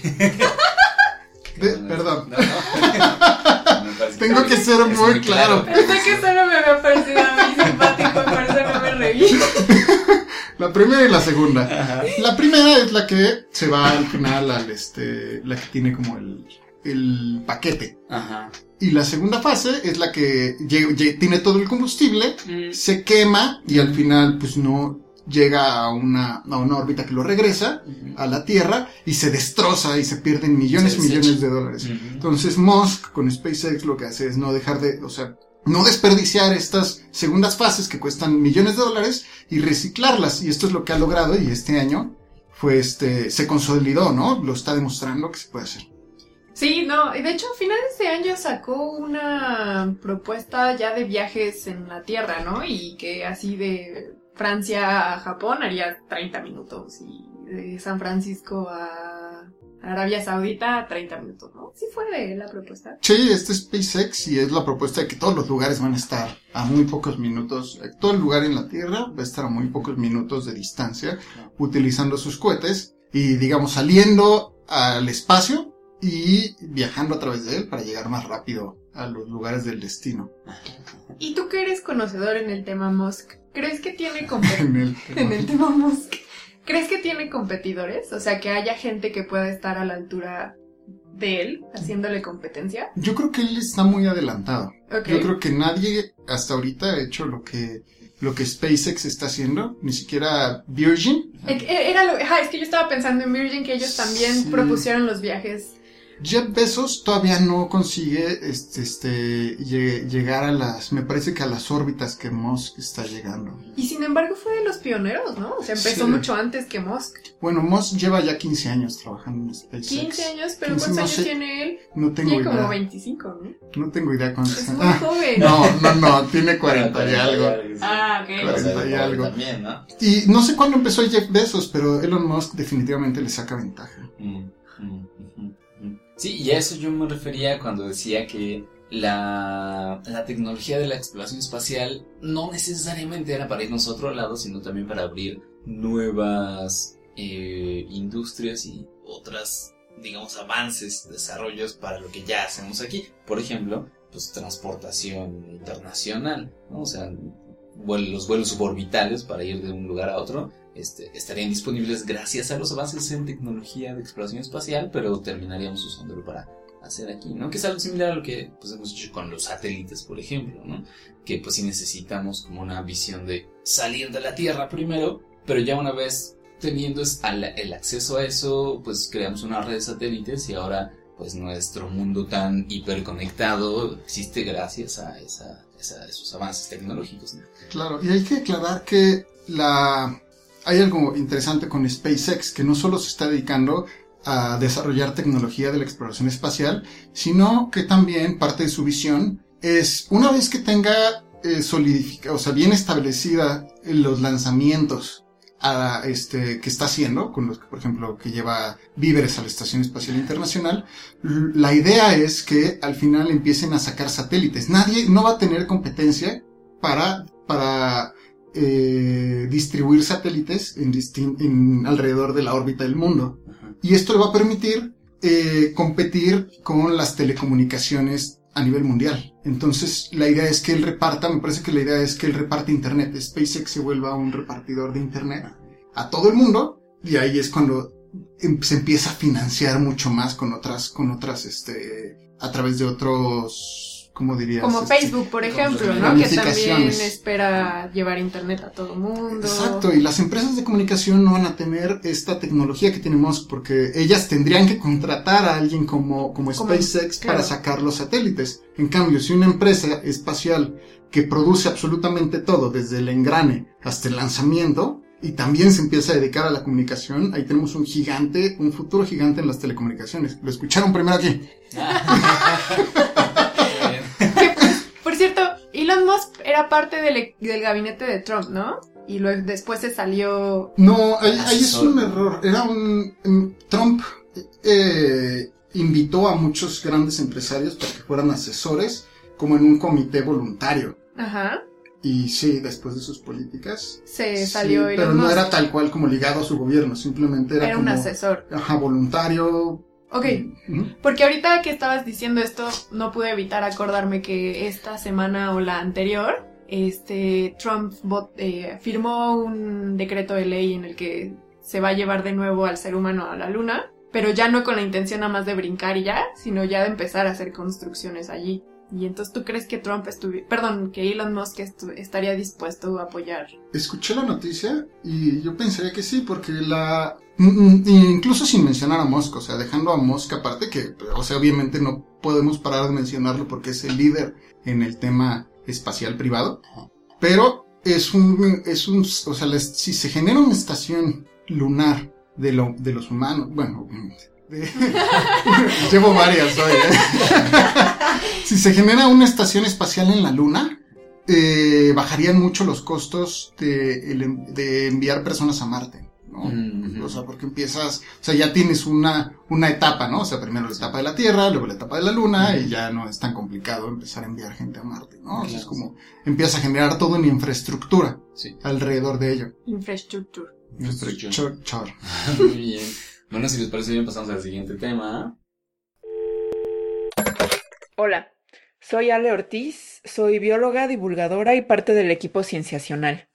De- perdón. No, no. Tengo que ser es muy claro. Pensé que solo me había parecido a mí simpático, por eso no me reí. La primera y la segunda. Ajá. La primera es la que se va al final al este, la que tiene como el, el paquete. Ajá. Y la segunda fase es la que tiene todo el combustible, Mm, se quema y al final pues no llega a una, a una órbita que lo regresa a la Tierra y se destroza y se pierden millones y millones de dólares. Entonces Musk con SpaceX lo que hace es no dejar de, o sea, no desperdiciar estas segundas fases que cuestan millones de dólares y reciclarlas. Y esto es lo que ha logrado y este año fue este, se consolidó, ¿no? Lo está demostrando que se puede hacer. Sí, no, y de hecho a finales de año sacó una propuesta ya de viajes en la Tierra, ¿no? Y que así de Francia a Japón haría 30 minutos y de San Francisco a Arabia Saudita 30 minutos, ¿no? Sí fue la propuesta. Sí, este es SpaceX y es la propuesta de que todos los lugares van a estar a muy pocos minutos, eh, todo el lugar en la Tierra va a estar a muy pocos minutos de distancia utilizando sus cohetes y digamos saliendo al espacio y viajando a través de él para llegar más rápido a los lugares del destino. Y tú que eres conocedor en el tema Musk, ¿crees que tiene En el tema. en el tema Musk? ¿Crees que tiene competidores? O sea, que haya gente que pueda estar a la altura de él, haciéndole competencia. Yo creo que él está muy adelantado. Yo creo que nadie hasta ahorita ha hecho lo que, lo que SpaceX está haciendo, ni siquiera Virgin. Eh, eh, Era lo, ajá, es que yo estaba pensando en Virgin que ellos también Sí. propusieron los viajes. Jeff Bezos todavía no consigue este, este, lle- llegar a las, me parece que a las órbitas que Musk está llegando. Y sin embargo fue de los pioneros, ¿no? O sea, empezó Sí. mucho antes que Musk. Bueno, Musk lleva ya 15 años trabajando en SpaceX. 15 años, pero 15, ¿cuántos no años sé. tiene él? No tengo Tiene como idea. 25, ¿no? No tengo idea cuántos Es muy Ah, joven. no, no, no, tiene 40 y algo. Ah, ok. O sea, 40 y algo. También, ¿no? Y no sé cuándo empezó Jeff Bezos, pero Elon Musk definitivamente le saca ventaja. Mm, mm. Sí, y a eso yo me refería cuando decía que la, la tecnología de la exploración espacial no necesariamente era para irnos a otro lado, sino también para abrir nuevas eh, industrias y otras, digamos, avances, desarrollos para lo que ya hacemos aquí. Por ejemplo, pues transportación internacional. O sea, los vuelos suborbitales para ir de un lugar a otro este, estarían disponibles gracias a los avances en tecnología de exploración espacial, pero terminaríamos usándolo para hacer aquí, ¿no? Que es algo similar a lo que pues, hemos hecho con los satélites, por ejemplo, ¿no? Que pues sí necesitamos como una visión de salir de la Tierra primero, pero ya una vez teniendo el acceso a eso, pues creamos una red de satélites y ahora pues nuestro mundo tan hiperconectado existe gracias a, esa, esa- esos avances tecnológicos, ¿no? Claro, y hay que aclarar que la hay algo interesante con SpaceX, que no solo se está dedicando a desarrollar tecnología de la exploración espacial, sino que también parte de su visión es, una vez que tenga eh, solidificado, o sea, bien establecida en los lanzamientos a, este, que está haciendo, con los que, por ejemplo, que lleva víveres a la Estación Espacial Internacional, la idea es que al final empiecen a sacar satélites. Nadie, no va a tener competencia para, para eh, distribuir satélites en, en alrededor de la órbita del mundo. Y esto le va a permitir eh, competir con las telecomunicaciones a nivel mundial. Entonces, la idea es que él reparta, me parece que la idea es que él reparte Internet. SpaceX se vuelva un repartidor de Internet a todo el mundo. Y ahí es cuando em- se empieza a financiar mucho más con otras, con otras, este, a través de otros, ¿cómo dirías? Como Este, Facebook, por ejemplo, ¿no? Que también espera llevar internet a todo mundo. Exacto, y las empresas de comunicación no van a tener esta tecnología que tenemos porque ellas tendrían que contratar a alguien como, como Como- SpaceX claro. para sacar los satélites. En cambio, si una empresa espacial que produce absolutamente todo, desde el engrane hasta el lanzamiento, y también se empieza a dedicar a la comunicación, ahí tenemos un gigante, un futuro gigante en las telecomunicaciones. Lo escucharon primero aquí. Era parte del, del gabinete de Trump, ¿no? Y luego después se salió. No, ahí, ahí es un error. Era un... Trump eh, invitó a muchos grandes empresarios para que fueran asesores, como en un comité voluntario. Ajá. Y sí, después de sus políticas. Se sí, salió pero no era tal cual como ligado a su gobierno, simplemente era, Era un como... asesor. Ajá, voluntario. Ok. Ujú. Porque ahorita que estabas diciendo esto, no pude evitar acordarme que esta semana o la anterior, este Trump vot- eh, firmó un decreto de ley en el que se va a llevar de nuevo al ser humano a la luna, pero ya no con la intención nada más de brincar y ya, sino ya de empezar a hacer construcciones allí. Y entonces tú crees que Trump estuviera, perdón, que Elon Musk estu- estaría dispuesto a apoyar. Escuché la noticia y yo pensaría que sí, porque la... mm, mm, Incluso sin mencionar a Musk, o sea, dejando a Musk aparte, que, o sea, obviamente no podemos parar de mencionarlo porque es el líder en el tema espacial privado, pero es un, es un, o sea, si se genera una estación lunar de, lo, de los humanos, bueno, llevo varias hoy, ¿eh? si se genera una estación espacial en la luna, eh, bajarían mucho los costos de enviar personas a Marte, ¿no? Mm, O sea, porque empiezas, o sea, ya tienes una, una etapa, ¿no? O sea, primero la etapa de la Tierra, luego la etapa de la Luna, y ya no es tan complicado empezar a enviar gente a Marte, ¿no? O sea, es como, empiezas a generar toda una infraestructura Sí. alrededor de ello. Infraestructura. Infraestructure. Muy bien. Bueno, si les parece bien, pasamos al siguiente tema. Hola, Soy Ale Ortiz, soy bióloga, divulgadora y parte del equipo cienciacional.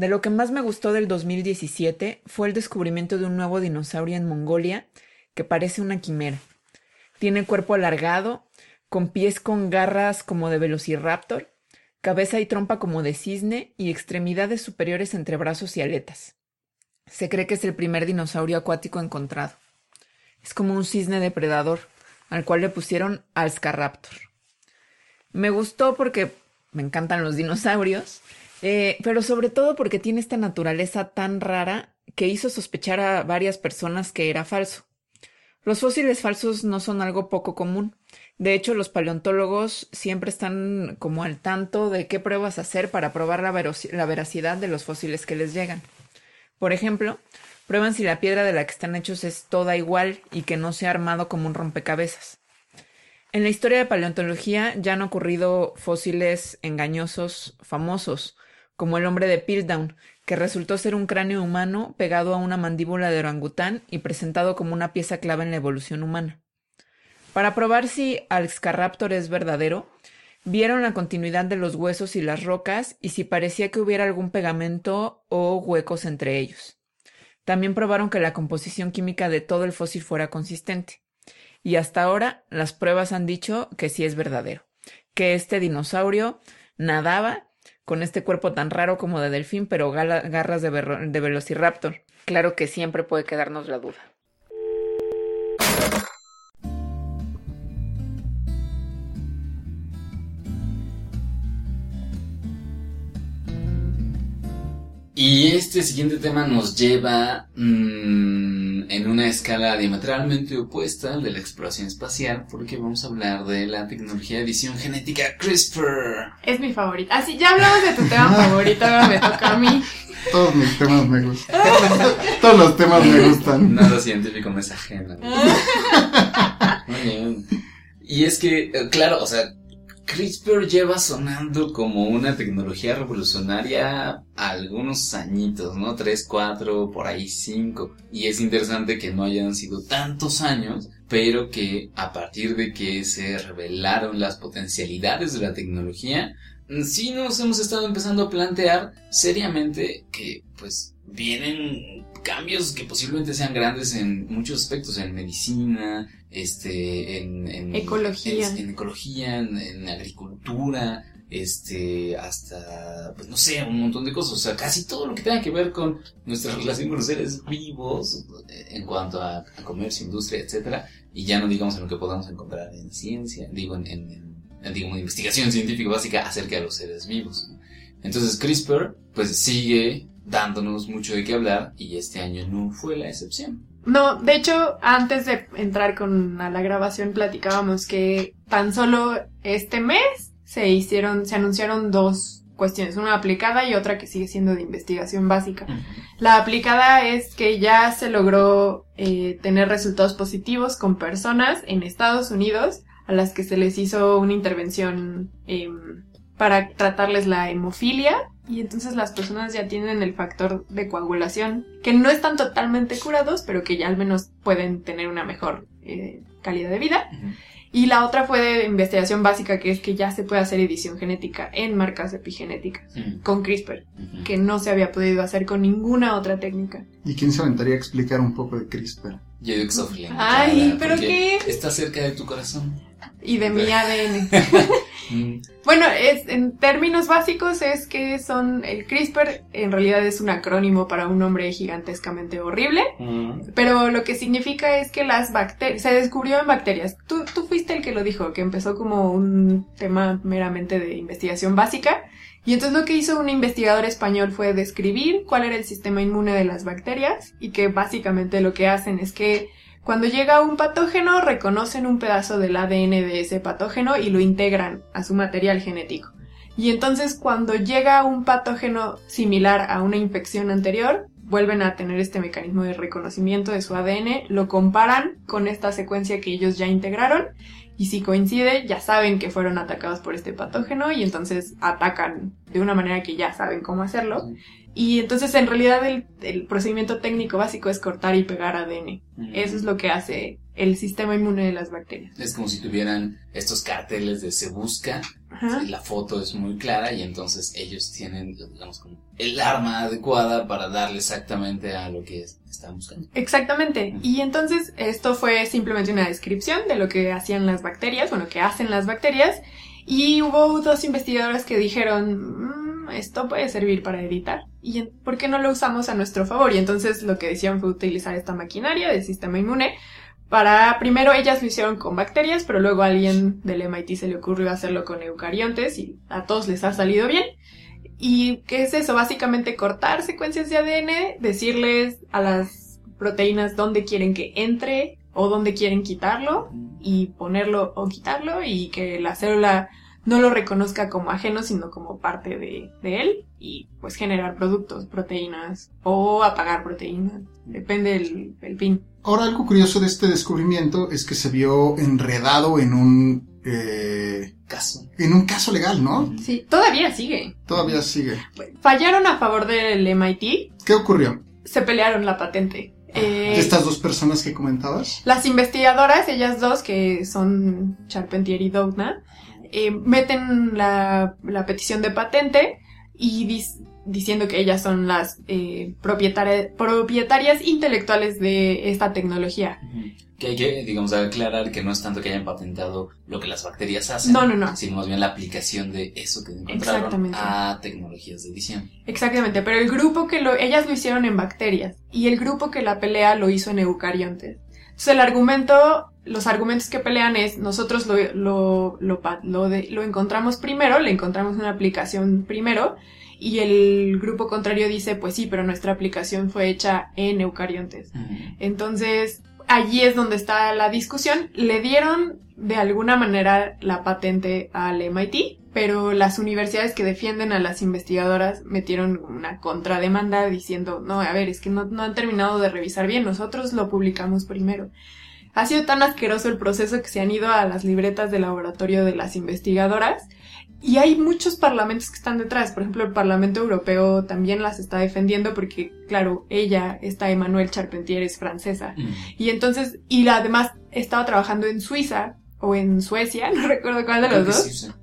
De lo que más me gustó del 2017 fue el descubrimiento de un nuevo dinosaurio en Mongolia que parece una quimera. Tiene cuerpo alargado, con pies con garras como de velociraptor, cabeza y trompa como de cisne y extremidades superiores entre brazos y aletas. Se cree que es el primer dinosaurio acuático encontrado. Es como un cisne depredador, al cual le pusieron Alscaraptor. Me gustó porque me encantan los dinosaurios, eh, pero sobre todo porque tiene esta naturaleza tan rara que hizo sospechar a varias personas que era falso. Los fósiles falsos no son algo poco común. De hecho, los paleontólogos siempre están como al tanto de qué pruebas hacer para probar la, la veracidad de los fósiles que les llegan. Por ejemplo, prueban si la piedra de la que están hechos es toda igual y que no se ha armado como un rompecabezas. En la historia de paleontología ya han ocurrido fósiles engañosos famosos, como el hombre de Piltdown, que resultó ser un cráneo humano pegado a una mandíbula de orangután y presentado como una pieza clave en la evolución humana. Para probar si Alxcarraptor es verdadero, vieron la continuidad de los huesos y las rocas y si parecía que hubiera algún pegamento o huecos entre ellos. También probaron que la composición química de todo el fósil fuera consistente y hasta ahora las pruebas han dicho que sí es verdadero, que este dinosaurio nadaba con este cuerpo tan raro como de delfín, pero garras de, de velociraptor. Claro que siempre puede quedarnos la duda. Y este siguiente tema nos lleva mmm, en una escala diametralmente opuesta al de la exploración espacial, porque vamos a hablar de la tecnología de edición genética CRISPR. Es mi favorita. Así, ya hablamos de tu tema favorito, ahora me toca a mí. Todos mis temas me gustan. Todos los temas me gustan. Nada científico me es ajeno. Muy bien. Y es que, eh, claro, o sea, CRISPR lleva sonando como una tecnología revolucionaria algunos añitos, ¿no? Tres, cuatro, por ahí cinco. Y es interesante que no hayan sido tantos años, pero que a partir de que se revelaron las potencialidades de la tecnología, sí nos hemos estado empezando a plantear seriamente que, pues, vienen cambios que posiblemente sean grandes en muchos aspectos, en medicina, este, en, ecología, en, ecología, en, agricultura, este, hasta, pues no sé, un montón de cosas, o sea, casi todo lo que tenga que ver con nuestra relación con los seres vivos, eh, en cuanto a, comercio, industria, etcétera, y ya no digamos en lo que podamos encontrar en ciencia, digo, en, en, digamos, investigación científica básica acerca de los seres vivos. Entonces CRISPR, pues sigue dándonos mucho de qué hablar y este año no fue la excepción. No, de hecho, antes de entrar con la grabación platicábamos que tan solo este mes se hicieron, se anunciaron dos cuestiones, una aplicada y otra que sigue siendo de investigación básica. La aplicada es que ya se logró eh, tener resultados positivos con personas en Estados Unidos a las que se les hizo una intervención em, para tratarles la hemofilia y entonces las personas ya tienen el factor de coagulación, que no están totalmente curados, pero que ya al menos pueden tener una mejor eh, calidad de vida. Y la otra fue de investigación básica, que es que ya se puede hacer edición genética en marcas epigenéticas con CRISPR, que no se había podido hacer con ninguna otra técnica. ¿Y quién se aventaría a explicar un poco de CRISPR? Yo digo Ay, pero qué. Está cerca de tu corazón. Y de mi ADN. Mm. Bueno, es, en términos básicos es que son el CRISPR en realidad es un acrónimo para un nombre gigantescamente horrible, mm. pero lo que significa es que las bacterias, se descubrió en bacterias. Tú, tú fuiste el que lo dijo, que empezó como un tema meramente de investigación básica. Y entonces lo que hizo un investigador español fue describir cuál era el sistema inmune de las bacterias y que básicamente lo que hacen es que cuando llega un patógeno, reconocen un pedazo del ADN de ese patógeno y lo integran a su material genético. Y entonces cuando llega un patógeno similar a una infección anterior, vuelven a tener este mecanismo de reconocimiento de su ADN, lo comparan con esta secuencia que ellos ya integraron y si coincide ya saben que fueron atacados por este patógeno y entonces atacan de una manera que ya saben cómo hacerlo y entonces en realidad el, procedimiento técnico básico es cortar y pegar ADN. Eso es lo que hace el sistema inmune de las bacterias. Es como si tuvieran estos carteles de se busca, Ajá. la foto es muy clara y entonces ellos tienen, digamos, como el arma adecuada para darle exactamente a lo que es- están buscando. Exactamente. Y entonces esto fue simplemente una descripción de lo que hacían las bacterias, bueno, que hacen las bacterias. Y hubo dos investigadoras que dijeron, "Mm, esto puede servir para editar. ¿Y por qué no lo usamos a nuestro favor? Y entonces lo que decían fue utilizar esta maquinaria del sistema inmune para, primero ellas lo hicieron con bacterias, pero luego a alguien del MIT se le ocurrió hacerlo con eucariontes y a todos les ha salido bien. ¿Y qué es eso? Básicamente cortar secuencias de ADN, decirles a las proteínas dónde quieren que entre o dónde quieren quitarlo y ponerlo o quitarlo y que la célula no lo reconozca como ajeno sino como parte de, de él y pues generar productos, proteínas o apagar proteínas, depende del, del fin. Ahora, algo curioso de este descubrimiento es que se vio enredado en un, eh, Caso. en un caso legal, ¿no? Sí, todavía sigue. Todavía sigue. Fallaron a favor del MIT, ¿Qué ocurrió? se pelearon la patente. Eh, De estas dos personas que comentabas. Las investigadoras, ellas dos, que son Charpentier y Doudna, eh, meten la, la petición de patente y dis- diciendo que ellas son las eh, propietari- propietarias intelectuales de esta tecnología. Que hay que, digamos, aclarar que no es tanto que hayan patentado lo que las bacterias hacen, No, no, no. sino más bien la aplicación de eso que encontraron a tecnologías de edición. Exactamente, pero el grupo que lo, ellas lo hicieron en bacterias y el grupo que la pelea lo hizo en eucariontes. Entonces el argumento, los argumentos que pelean es nosotros lo, lo, lo, de- lo encontramos primero, le encontramos una aplicación primero y el grupo contrario dice pues sí, pero nuestra aplicación fue hecha en eucariontes. Entonces, allí es donde está la discusión. Le dieron de alguna manera la patente al MIT, pero las universidades que defienden a las investigadoras metieron una contrademanda diciendo, no, a ver, es que no, no han terminado de revisar bien, nosotros lo publicamos primero. Ha sido tan asqueroso el proceso que se han ido a las libretas de laboratorio de las investigadoras y hay muchos parlamentos que están detrás. Por ejemplo, el Parlamento Europeo también las está defendiendo porque, claro, ella, esta Emmanuelle Charpentier, es francesa. Y entonces, y además estaba trabajando en Suiza o en Suecia, no recuerdo cuál de Creo los dos,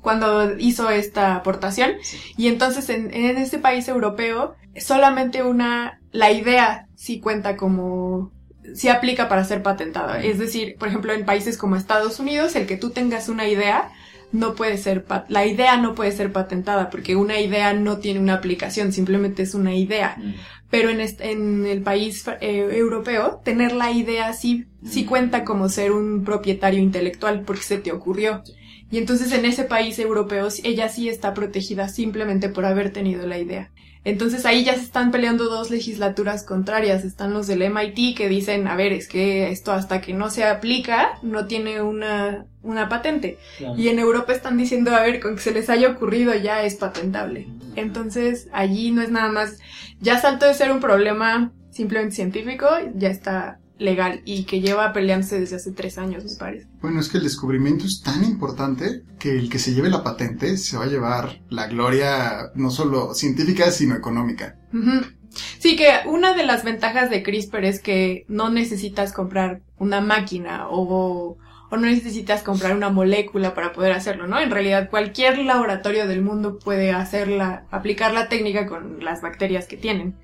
cuando hizo esta aportación. Sí. Y entonces en, en este país europeo, solamente una, la idea sí cuenta como, sí aplica para ser patentada. Es decir, por ejemplo, en países como Estados Unidos, el que tú tengas una idea, no puede ser, la idea no puede ser patentada porque una idea no tiene una aplicación, simplemente es una idea. Mm. Pero en, este- en el país eh, europeo, tener la idea sí, sí Mm. cuenta como ser un propietario intelectual porque se te ocurrió. Y entonces en ese país europeo ella sí está protegida simplemente por haber tenido la idea. Entonces ahí ya se están peleando dos legislaturas contrarias. Están los del MIT que dicen, a ver, es que esto hasta que no se aplica no tiene una, una patente. Y en Europa están diciendo, a ver, con que se les haya ocurrido ya es patentable. Entonces allí no es nada más, ya saltó de ser un problema simplemente científico, ya está legal y que lleva peleándose desde hace tres años, me parece. Bueno, es que el descubrimiento es tan importante que el que se lleve la patente se va a llevar la gloria no solo científica, sino económica. Sí, que una de las ventajas de CRISPR es que no necesitas comprar una máquina o, o no necesitas comprar una molécula para poder hacerlo, ¿no? En realidad cualquier laboratorio del mundo puede hacerla, aplicar la técnica con las bacterias que tienen.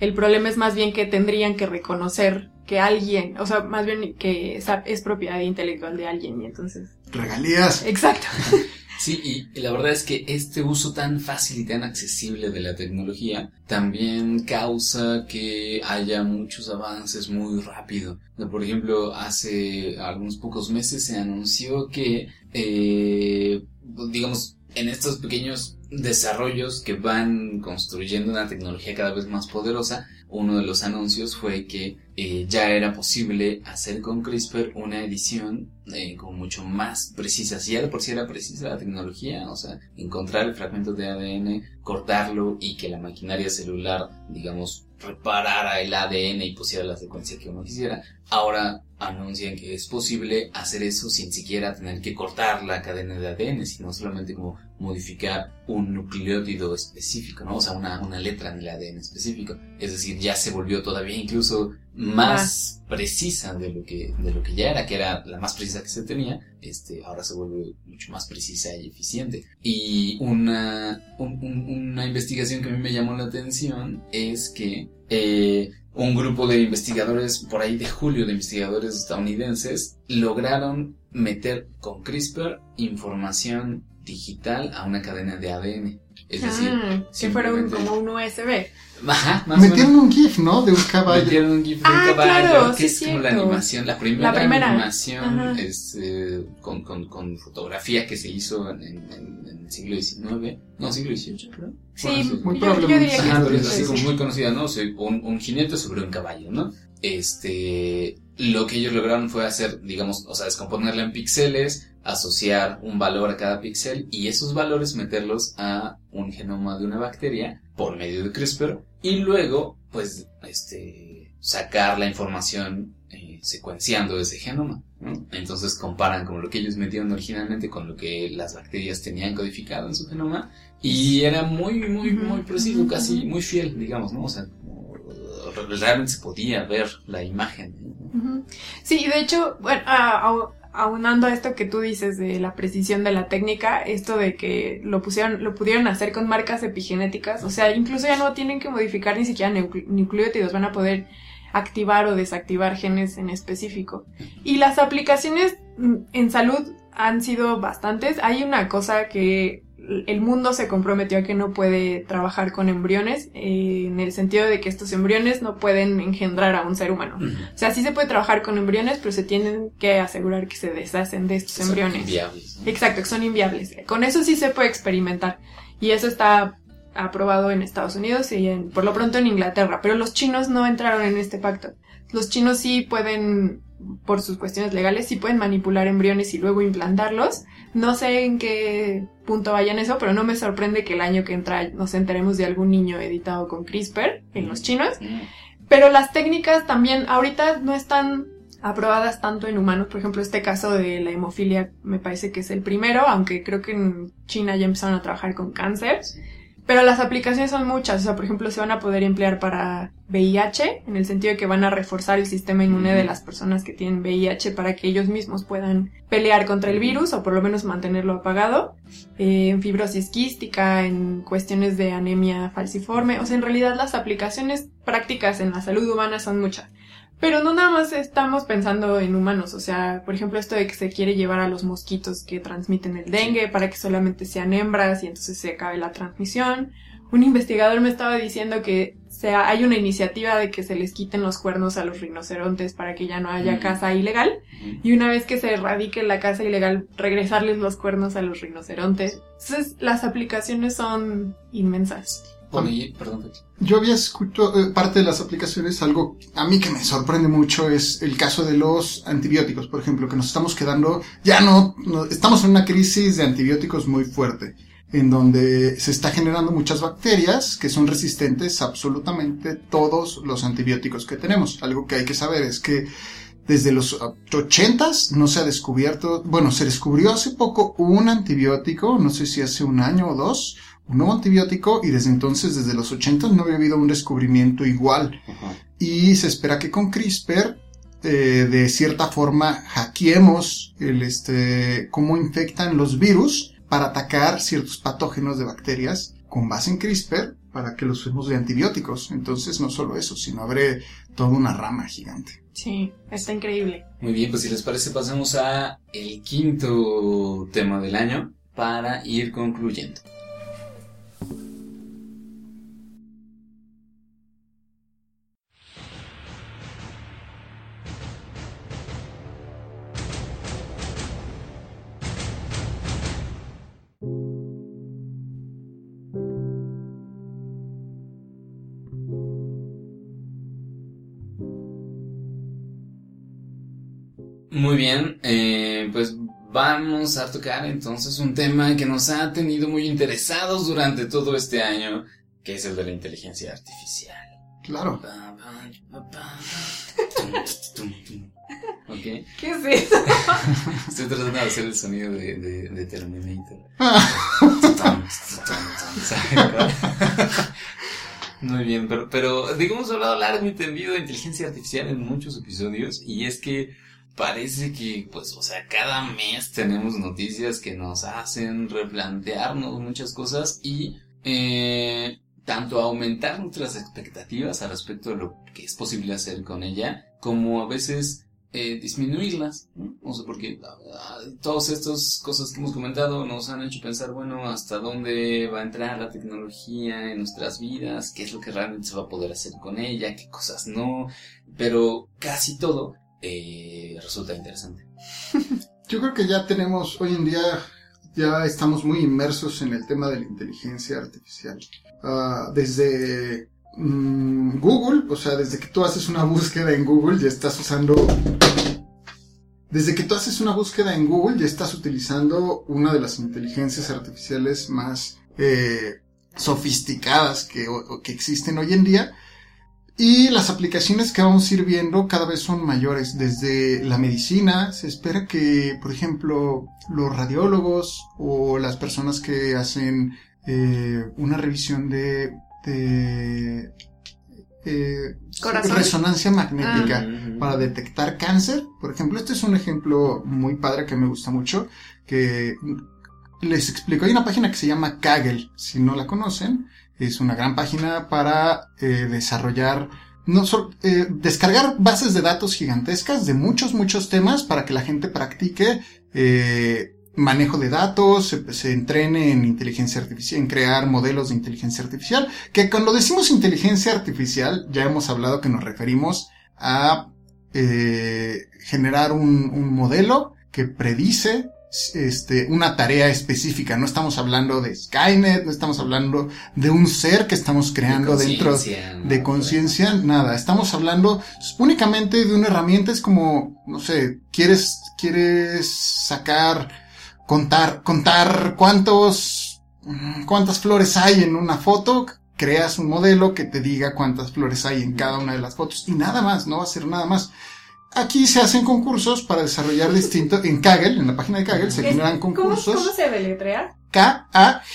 El problema es más bien que tendrían que reconocer que alguien, o sea, más bien que esa es propiedad intelectual de alguien y entonces... Regalías. Exacto. Sí, y la verdad es que este uso tan fácil y tan accesible de la tecnología también causa que haya muchos avances muy rápido. Por ejemplo, hace algunos pocos meses se anunció que, eh, digamos, en estos pequeños desarrollos que van construyendo una tecnología cada vez más poderosa, uno de los anuncios fue que eh, ya era posible hacer con CRISPR una edición eh, con mucho más precisa. Si ya de por sí era precisa la tecnología, o sea, encontrar el fragmento de ADN, cortarlo y que la maquinaria celular, digamos, reparara el ADN y pusiera la secuencia que uno quisiera. Ahora anuncian que es posible hacer eso sin siquiera tener que cortar la cadena de ADN, sino solamente como modificar un nucleótido específico, ¿no? O sea, una, una letra en el ADN específico. Es decir, ya se volvió todavía incluso más precisa de lo que, de lo que ya era, que era la más precisa que se tenía, este, ahora se vuelve mucho más precisa y eficiente. Y una, un- un- una investigación que a mí me llamó la atención es que eh, un grupo de investigadores, por ahí de julio, de investigadores estadounidenses, lograron meter con CRISPR información digital a una cadena de ADN. Es decir, Ah, que fueron como un USB. Ajá, más o menos. Metieron un GIF, ¿no? De un caballo. Metieron un GIF de un Ah, caballo, claro, que sí, es como la cierto. animación, la primera, La primera. animación Ajá. es, eh, con, con, con fotografía que se hizo en, en- en- el siglo XIX, no, siglo XVIII, creo. Sí, Bueno, sí. muy yo, yo diría que Ajá, es sí, así sí. como muy conocida, ¿no? O sea, un, un jinete sobre un caballo, ¿no? Este, lo que ellos lograron fue hacer, digamos, o sea, descomponerla en píxeles, asociar un valor a cada píxel y esos valores meterlos a un genoma de una bacteria por medio de CRISPR y luego, pues, este, sacar la información eh, secuenciando ese genoma, ¿no? Entonces comparan como lo que ellos metieron originalmente con lo que las bacterias tenían codificado en su genoma y era muy, muy, muy preciso, casi muy fiel, digamos, ¿no? O sea, realmente se podía ver la imagen. Sí, de hecho, bueno, aunando a esto que tú dices de la precisión de la técnica, esto de que lo pusieron, lo pudieron hacer con marcas epigenéticas, o sea, incluso ya no tienen que modificar ni siquiera nucle- nucleótidos, van a poder activar o desactivar genes en específico. Y las aplicaciones mm, en salud han sido bastantes. Hay una cosa que el mundo se comprometió a que no puede trabajar con embriones, eh, en el sentido de que estos embriones no pueden engendrar a un ser humano. O sea, sí se puede trabajar con embriones, pero se tienen que asegurar que se deshacen de estos Son embriones. inviables, ¿no? Exacto, que son inviables. Con eso sí se puede experimentar. Y eso está aprobado en Estados Unidos y en- por lo pronto en Inglaterra. Pero los chinos no entraron en este pacto. Los chinos sí pueden, por sus cuestiones legales, sí pueden manipular embriones y luego implantarlos. No sé en qué punto vayan eso, pero no me sorprende que el año que entra nos enteremos de algún niño editado con CRISPR en los chinos. Mm. Pero las técnicas también ahorita no están aprobadas tanto en humanos. Por ejemplo, este caso de la hemofilia me parece que es el primero, aunque creo que en China ya empezaron a trabajar con cáncer. Pero las aplicaciones son muchas. O sea, por ejemplo, se van a poder emplear para VIH, en el sentido de que van a reforzar el sistema inmune de las personas que tienen VIH para que ellos mismos puedan pelear contra el virus o por lo menos mantenerlo apagado. Eh, en fibrosis quística, en cuestiones de anemia falciforme. O sea, en realidad las aplicaciones prácticas en la salud humana son muchas. Pero no nada más estamos pensando en humanos, o sea, por ejemplo, esto de que se quiere llevar a los mosquitos que transmiten el dengue para que solamente sean hembras y entonces se acabe la transmisión. Un investigador me estaba diciendo que sea, hay una iniciativa de que se les quiten los cuernos a los rinocerontes para que ya no haya Mm. caza ilegal. Mm. Y una vez que se erradique la caza ilegal, regresarles los cuernos a los rinocerontes. Entonces, las aplicaciones son inmensas. Perdón. Yo había escuchado eh, parte de las aplicaciones, algo a mí que me sorprende mucho es el caso de los antibióticos, por ejemplo, que nos estamos quedando, ya no, no- estamos en una crisis de antibióticos muy fuerte, en donde se está generando muchas bacterias que son resistentes a absolutamente todos los antibióticos que tenemos. Algo que hay que saber es que desde los ochentas no se ha descubierto, bueno, se descubrió hace poco un antibiótico, no sé si hace un año o dos, un nuevo antibiótico y desde entonces, desde los 80 no había habido un descubrimiento igual. Ajá. Y se espera que con CRISPR, eh, de cierta forma, hackeemos el, este, cómo infectan los virus para atacar ciertos patógenos de bacterias con base en CRISPR para que los usemos de antibióticos. Entonces, no solo eso, sino abre toda una rama gigante. Sí, está increíble. Muy bien, pues si les parece pasemos a el quinto tema del año para ir concluyendo. Muy bien, eh, pues vamos a tocar entonces un tema que nos ha tenido muy interesados durante todo este año, que es el de la inteligencia artificial. Claro. ¿Qué es eso? Estoy tratando de hacer el sonido de, de, de Terminator. Muy bien, pero, pero digo, hemos hablado largo y tendido de inteligencia artificial en muchos episodios y es que parece que, pues, o sea, cada mes tenemos noticias que nos hacen replantearnos muchas cosas y eh, tanto aumentar nuestras expectativas al respecto de lo que es posible hacer con ella, como a veces eh, disminuirlas, ¿no? O sea, porque ah, todas estas cosas que hemos comentado nos han hecho pensar, bueno, hasta dónde va a entrar la tecnología en nuestras vidas, qué es lo que realmente se va a poder hacer con ella, qué cosas no, pero casi todo eh, resulta interesante. Yo creo que ya tenemos, hoy en día, ya estamos muy inmersos en el tema de la inteligencia artificial. Ah, desde mm, Google, o sea, desde que tú haces una búsqueda en Google, ya estás usando... Desde que tú haces una búsqueda en Google, ya estás utilizando una de las inteligencias artificiales más eh, sofisticadas que, existen hoy en día. Y las aplicaciones que vamos a ir viendo cada vez son mayores. Desde la medicina, se espera que, por ejemplo, los radiólogos o las personas que hacen eh, una revisión de, de eh, resonancia magnética Ujú. para detectar cáncer. Por ejemplo, este es un ejemplo muy padre que me gusta mucho, que les explico. Hay una página que se llama Kaggle, si no la conocen. Es una gran página para eh, desarrollar, no sol- eh, descargar bases de datos gigantescas de muchos, muchos temas para que la gente practique eh, manejo de datos, se, se entrene en inteligencia artificial, en crear modelos de inteligencia artificial, que cuando decimos inteligencia artificial, ya hemos hablado que nos referimos a eh, generar un, un modelo que predice este, una tarea específica. No estamos hablando de Skynet, no estamos hablando de un ser que estamos creando De dentro de conciencia, nada. Estamos hablando únicamente de una herramienta. Es como, no sé, quieres, quieres sacar, contar, contar cuántos, cuántas flores hay en una foto. Creas un modelo que te diga cuántas flores hay en cada una de las fotos y nada más, no va a ser nada más. Aquí se hacen concursos para desarrollar distintos, en Kaggle, en la página de Kaggle se generan ¿Cómo, concursos. ¿Cómo se deletrea? K-A-G-G-L-E,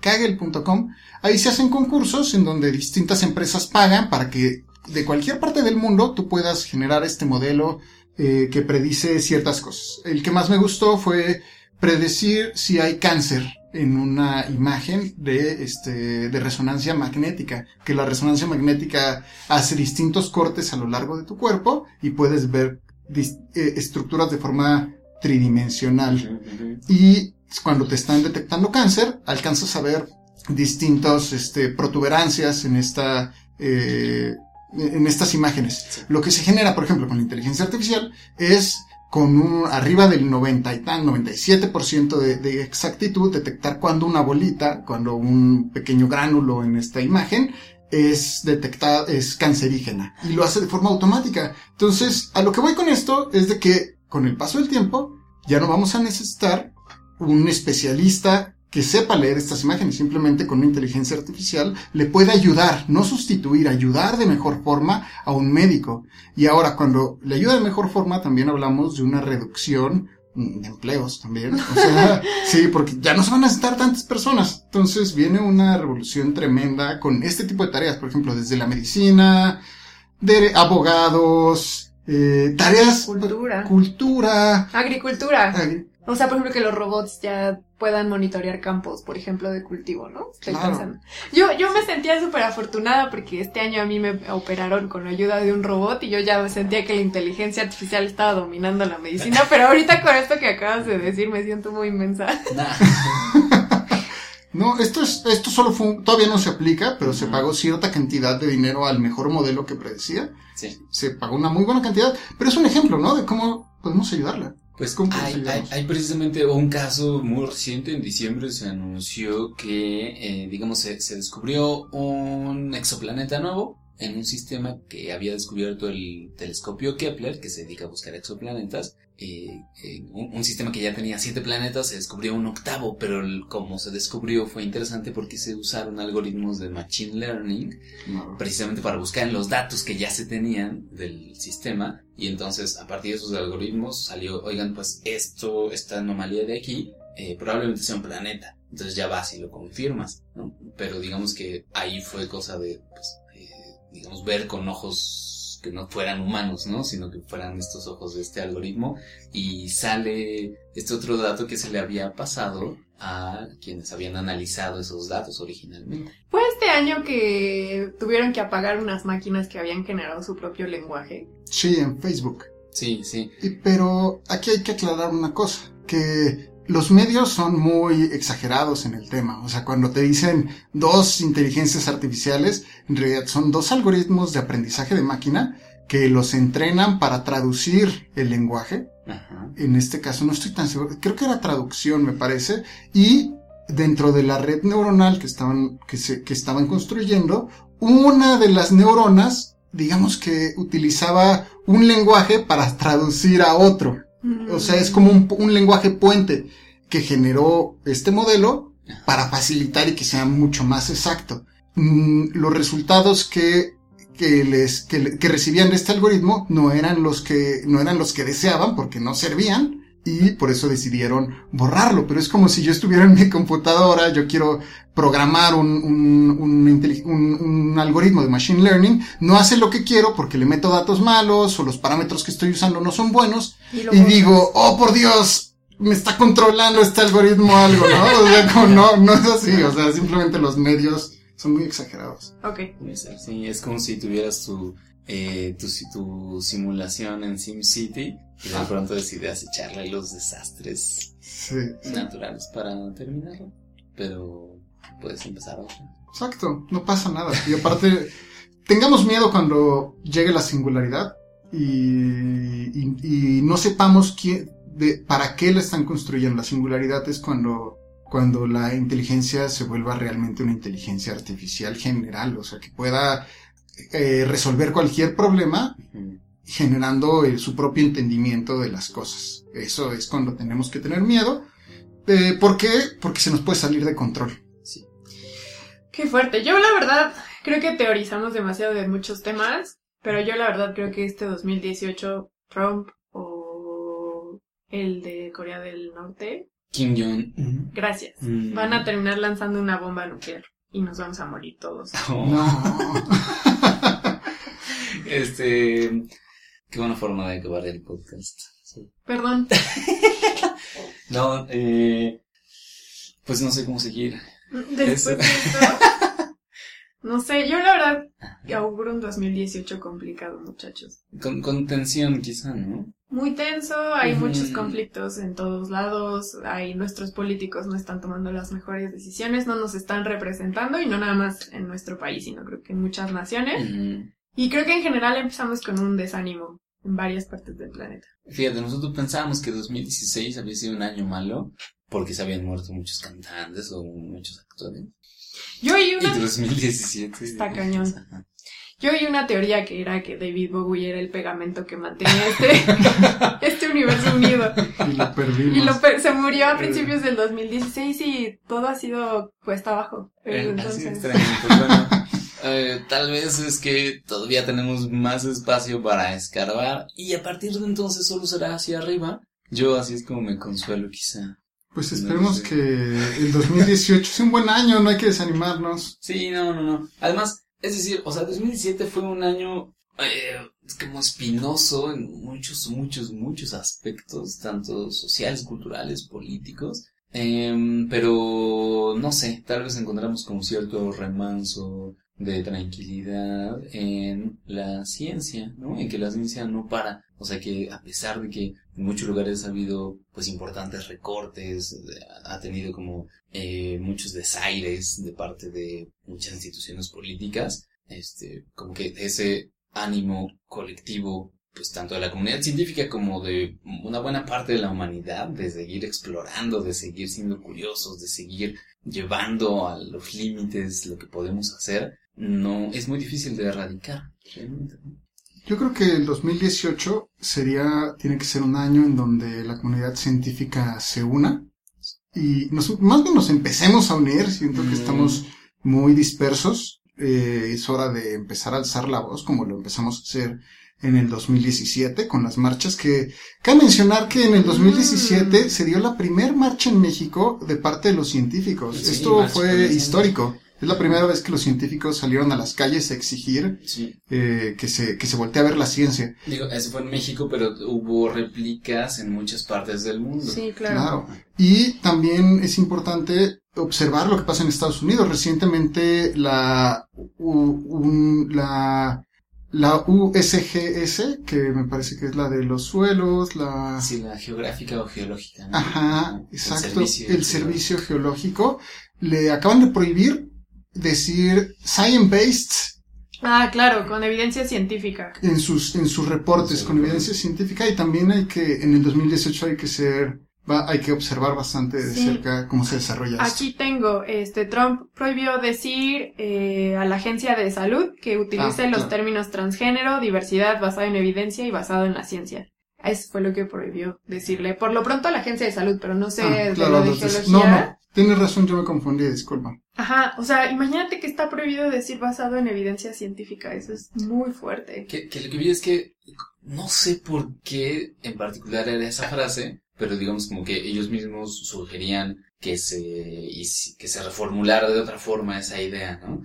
Kaggle.com. Ahí se hacen concursos en donde distintas empresas pagan para que de cualquier parte del mundo tú puedas generar este modelo eh, que predice ciertas cosas. El que más me gustó fue predecir si hay cáncer en una imagen de este de resonancia magnética, que la resonancia magnética hace distintos cortes a lo largo de tu cuerpo y puedes ver eh, estructuras de forma tridimensional. Y cuando te están detectando cáncer, alcanzas a ver distintos este, protuberancias en esta eh, en estas imágenes. Lo que se genera, por ejemplo, con la inteligencia artificial es con un arriba del 90 y tan 97% de, de exactitud detectar cuando una bolita, cuando un pequeño gránulo en esta imagen es detectada, es cancerígena y lo hace de forma automática. Entonces, a lo que voy con esto es de que con el paso del tiempo ya no vamos a necesitar un especialista que sepa leer estas imágenes, simplemente con una inteligencia artificial le puede ayudar, no sustituir, ayudar de mejor forma a un médico. Y ahora cuando le ayuda de mejor forma también hablamos de una reducción mm, de empleos también. O sea, sí, porque ya no se van a necesitar tantas personas. Entonces viene una revolución tremenda con este tipo de tareas, por ejemplo, desde la medicina, de abogados, eh, tareas, Cultura. cultura, Agricultura. agri- O sea, por ejemplo, que los robots ya puedan monitorear campos, por ejemplo, de cultivo, ¿no? Estoy Claro. pensando. Yo, yo me sentía súper afortunada porque este año a mí me operaron con la ayuda de un robot y yo ya sentía que la inteligencia artificial estaba dominando la medicina, pero ahorita con esto que acabas de decir me siento muy inmensa. Nah. No, esto es, esto solo fue, un- todavía no se aplica, pero se pagó cierta cantidad de dinero al mejor modelo que predecía. Sí. Se pagó una muy buena cantidad, pero es un ejemplo, ¿no? De cómo podemos ayudarla. Pues ¿Cómo hay, hay, precisamente un caso muy reciente, en diciembre se anunció que, eh, digamos, se, se descubrió un exoplaneta nuevo en un sistema que había descubierto el telescopio Kepler, que se dedica a buscar exoplanetas, eh, eh, un, un sistema que ya tenía siete planetas, se descubrió un octavo, pero el- como se descubrió fue interesante porque se usaron algoritmos de Machine Learning No. precisamente para buscar en los datos que ya se tenían del sistema y entonces a partir de esos algoritmos salió, oigan, pues esto, esta anomalía de aquí eh, probablemente sea un planeta. Entonces ya vas y lo confirmas, ¿no? Pero digamos que ahí fue cosa de, pues, eh, digamos, ver con ojos que no fueran humanos, ¿no? Sino que fueran estos ojos de este algoritmo y sale este otro dato que se le había pasado a quienes habían analizado esos datos originalmente. Fue este año que tuvieron que apagar unas máquinas que habían generado su propio lenguaje. Sí, en Facebook. Sí, sí. Y- Pero aquí hay que aclarar una cosa, que los medios son muy exagerados en el tema. O sea, cuando te dicen dos inteligencias artificiales, en realidad son dos algoritmos de aprendizaje de máquina que los entrenan para traducir el lenguaje. Ajá. En este caso no estoy tan seguro, creo que era traducción me parece. Y dentro de la red neuronal que estaban, que se, que estaban construyendo, una de las neuronas, digamos que utilizaba un lenguaje para traducir a otro. O sea, es como un, lenguaje puente que generó este modelo para facilitar y que sea mucho más exacto. Mm, los resultados que, que les, que, le- que recibían de este algoritmo no eran los que, no eran los que deseaban porque no servían y por eso decidieron borrarlo. Pero es como si yo estuviera en mi computadora, yo quiero programar un, un, un, un- un algoritmo de machine learning, no hace lo que quiero porque le meto datos malos o los parámetros que estoy usando no son buenos y digo, oh por Dios, me está controlando este algoritmo algo, ¿no? O sea, como no, no es así, o sea, simplemente los medios son muy exagerados. Ok. Sí, es como si tuvieras tu, eh, tu, tu simulación en SimCity y de Ah. pronto decidas echarle los desastres Sí, naturales para terminarlo. Pero puedes empezar otra. exacto, no pasa nada. Y aparte, tengamos miedo cuando llegue la singularidad y, y, y no sepamos quién, de, para qué la están construyendo. La singularidad es cuando, cuando la inteligencia se vuelva realmente una inteligencia artificial general, o sea, que pueda eh, resolver cualquier problema generando eh, su propio entendimiento de las cosas. Eso es cuando tenemos que tener miedo. Eh, ¿Por qué? Porque se nos puede salir de control. Sí. Qué fuerte. Yo la verdad creo que teorizamos demasiado de muchos temas, pero yo la verdad creo que este 2018 Trump o el de Corea del Norte, Kim Jong. gracias, Mm. van a terminar lanzando una bomba nuclear y nos vamos a morir todos. Oh, No. Este. Qué buena forma de acabar el podcast. Sí. Perdón. No, eh. Pues no sé cómo seguir. Después de esto, no sé, yo la verdad auguro un 2018 complicado, muchachos. Con, con tensión, quizá, ¿no? Muy tenso, hay muchos conflictos en todos lados, hay nuestros políticos no están tomando las mejores decisiones, no nos están representando y no nada más en nuestro país, sino creo que en muchas naciones. Y creo que en general empezamos con un desánimo en varias partes del planeta. Fíjate, nosotros pensábamos que 2016 había sido un año malo porque se habían muerto muchos cantantes o muchos actores. Yo oí Y una, 2017. Está cañón. Ajá. yo oí una teoría que era que David Bowie era el pegamento que mantenía este, este universo unido. Y lo perdimos. Y lo per- se murió a principios del 2016 y todo ha sido cuesta abajo. Eh, así entonces. extraño, pues bueno, eh, tal vez es que todavía tenemos más espacio para escarbar y a partir de entonces solo será hacia arriba. Yo así es como me consuelo quizá. Pues No esperemos sé. que el 2018 sea un buen año, no hay que desanimarnos. Sí, no, no, no. Además, es decir, o sea, 2017 fue un año eh, como espinoso en muchos, muchos, muchos aspectos, tanto sociales, culturales, políticos. Em, pero no sé, tal vez encontramos como cierto remanso de tranquilidad en la ciencia, ¿no? En que la ciencia no para. O sea que a pesar de que en muchos lugares ha habido pues importantes recortes, ha tenido como eh, muchos desaires de parte de muchas instituciones políticas, este, como que ese ánimo colectivo, pues tanto de la comunidad científica como de una buena parte de la humanidad, de seguir explorando, de seguir siendo curiosos, de seguir llevando a los límites lo que podemos hacer, no, es muy difícil de erradicar. Yo creo que el 2018 sería, tiene que ser un año en donde la comunidad científica se una y nos, más bien nos empecemos a unir. Siento que Mm. estamos muy dispersos. Eh, es hora de empezar a alzar la voz como lo empezamos a hacer en el 2017 con las marchas que cabe mencionar que en el 2017 Mm. se dio la primer marcha en México de parte de los científicos. Sí, Esto fue histórico. Es la primera vez que los científicos salieron a las calles a exigir Sí. eh, que se que se voltee a ver la ciencia. Digo, eso fue en México, pero hubo réplicas en muchas partes del mundo. Sí, claro. Claro. Y también es importante observar lo que pasa en Estados Unidos. Recientemente la, un- la, la USGS, que me parece que es la de los suelos, la... Sí, la geográfica o geológica. ¿no? Ajá, El exacto. servicio El geológico. servicio geológico. Le acaban de prohibir decir science-based Ah, claro, con evidencia científica. en sus, en sus reportes Sí, con evidencia científica y también hay que, en el 2018 hay que ser, va, hay que observar bastante de Sí. cerca cómo se desarrolla esto. Aquí tengo, este, Trump prohibió decir eh, a la agencia de salud que utilice Ah, los claro. términos transgénero, diversidad basada en evidencia y basado en la ciencia. Eso fue lo que prohibió decirle. Por lo pronto a la agencia de salud, pero no sé Ah, de lo de geología. No, no, tienes razón, yo me confundí, disculpa. Ajá, o sea, imagínate que está prohibido decir basado en evidencia científica. Eso es muy fuerte. Que, que lo que vi es que no sé por qué en particular era esa frase, pero digamos como que ellos mismos sugerían que se, que se reformulara de otra forma esa idea, ¿no?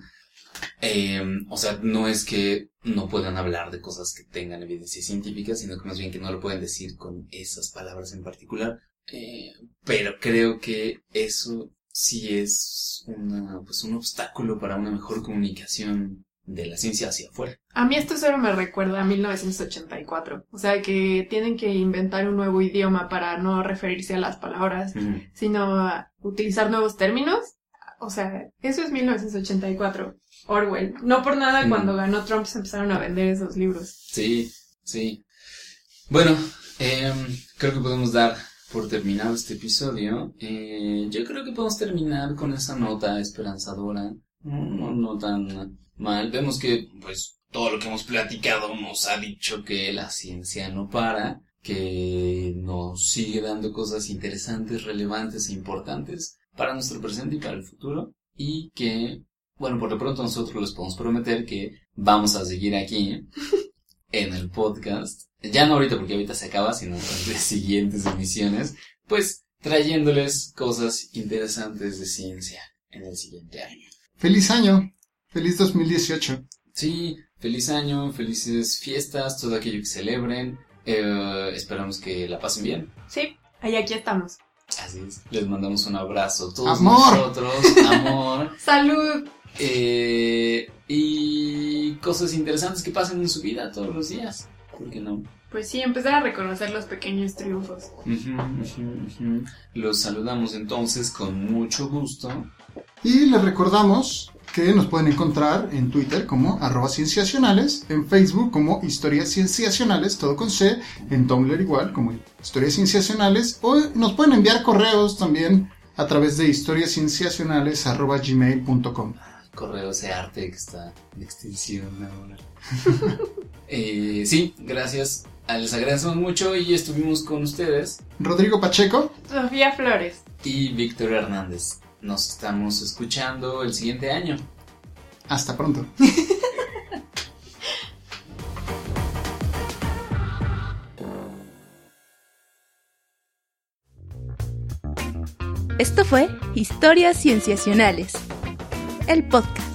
Eh, o sea, no es que no puedan hablar de cosas que tengan evidencia científica, sino que más bien que no lo pueden decir con esas palabras en particular. Eh, pero creo que eso sí es una, pues un obstáculo para una mejor comunicación de la ciencia hacia afuera. A mí esto solo me recuerda a 1984. O sea, que tienen que inventar un nuevo idioma para no referirse a las palabras, sino a utilizar nuevos términos. O sea, eso es 1984. Orwell. No por nada cuando ganó Trump se empezaron a vender esos libros. Sí, sí. Bueno, em, creo que podemos dar por terminado este episodio. Eh, yo creo que podemos terminar con esa nota esperanzadora. No, no, tan mal. Vemos que, pues, todo lo que hemos platicado nos ha dicho que la ciencia no para, que nos sigue dando cosas interesantes, relevantes e importantes para nuestro presente y para el futuro. Y que, bueno, por lo pronto nosotros les podemos prometer que vamos a seguir aquí en el podcast. Ya no ahorita porque ahorita se acaba, sino en las siguientes emisiones. Pues trayéndoles cosas interesantes de ciencia en el siguiente año. Feliz año, feliz 2018. Sí, feliz año, felices fiestas, todo aquello que celebren. Eh, esperamos que la pasen bien. Sí, ahí aquí estamos. Así es. Les mandamos un abrazo. Todos Amor. nosotros. Amor. ¡Salud! Eh, y cosas interesantes que pasen en su vida todos los días. ¿Por qué no? Pues sí, empezar a reconocer los pequeños triunfos. Ujú, ujú, ujú. Los saludamos entonces con mucho gusto. Y les recordamos que nos pueden encontrar en Twitter como arroba cienciacionales, en Facebook como historias cienciacionales, todo con C, en Tumblr igual como historias cienciacionales, o nos pueden enviar correos también a través de historiascienciacionales arroba gmail.com. Correo ese arte que está en extinción ahora. Eh, sí, gracias. Ah, Les agradecemos mucho y estuvimos con ustedes Rodrigo Pacheco, Sofía Flores. y Víctor Hernández. Nos estamos escuchando el siguiente año. hasta pronto. Esto fue Historias Cienciacionales, el podcast.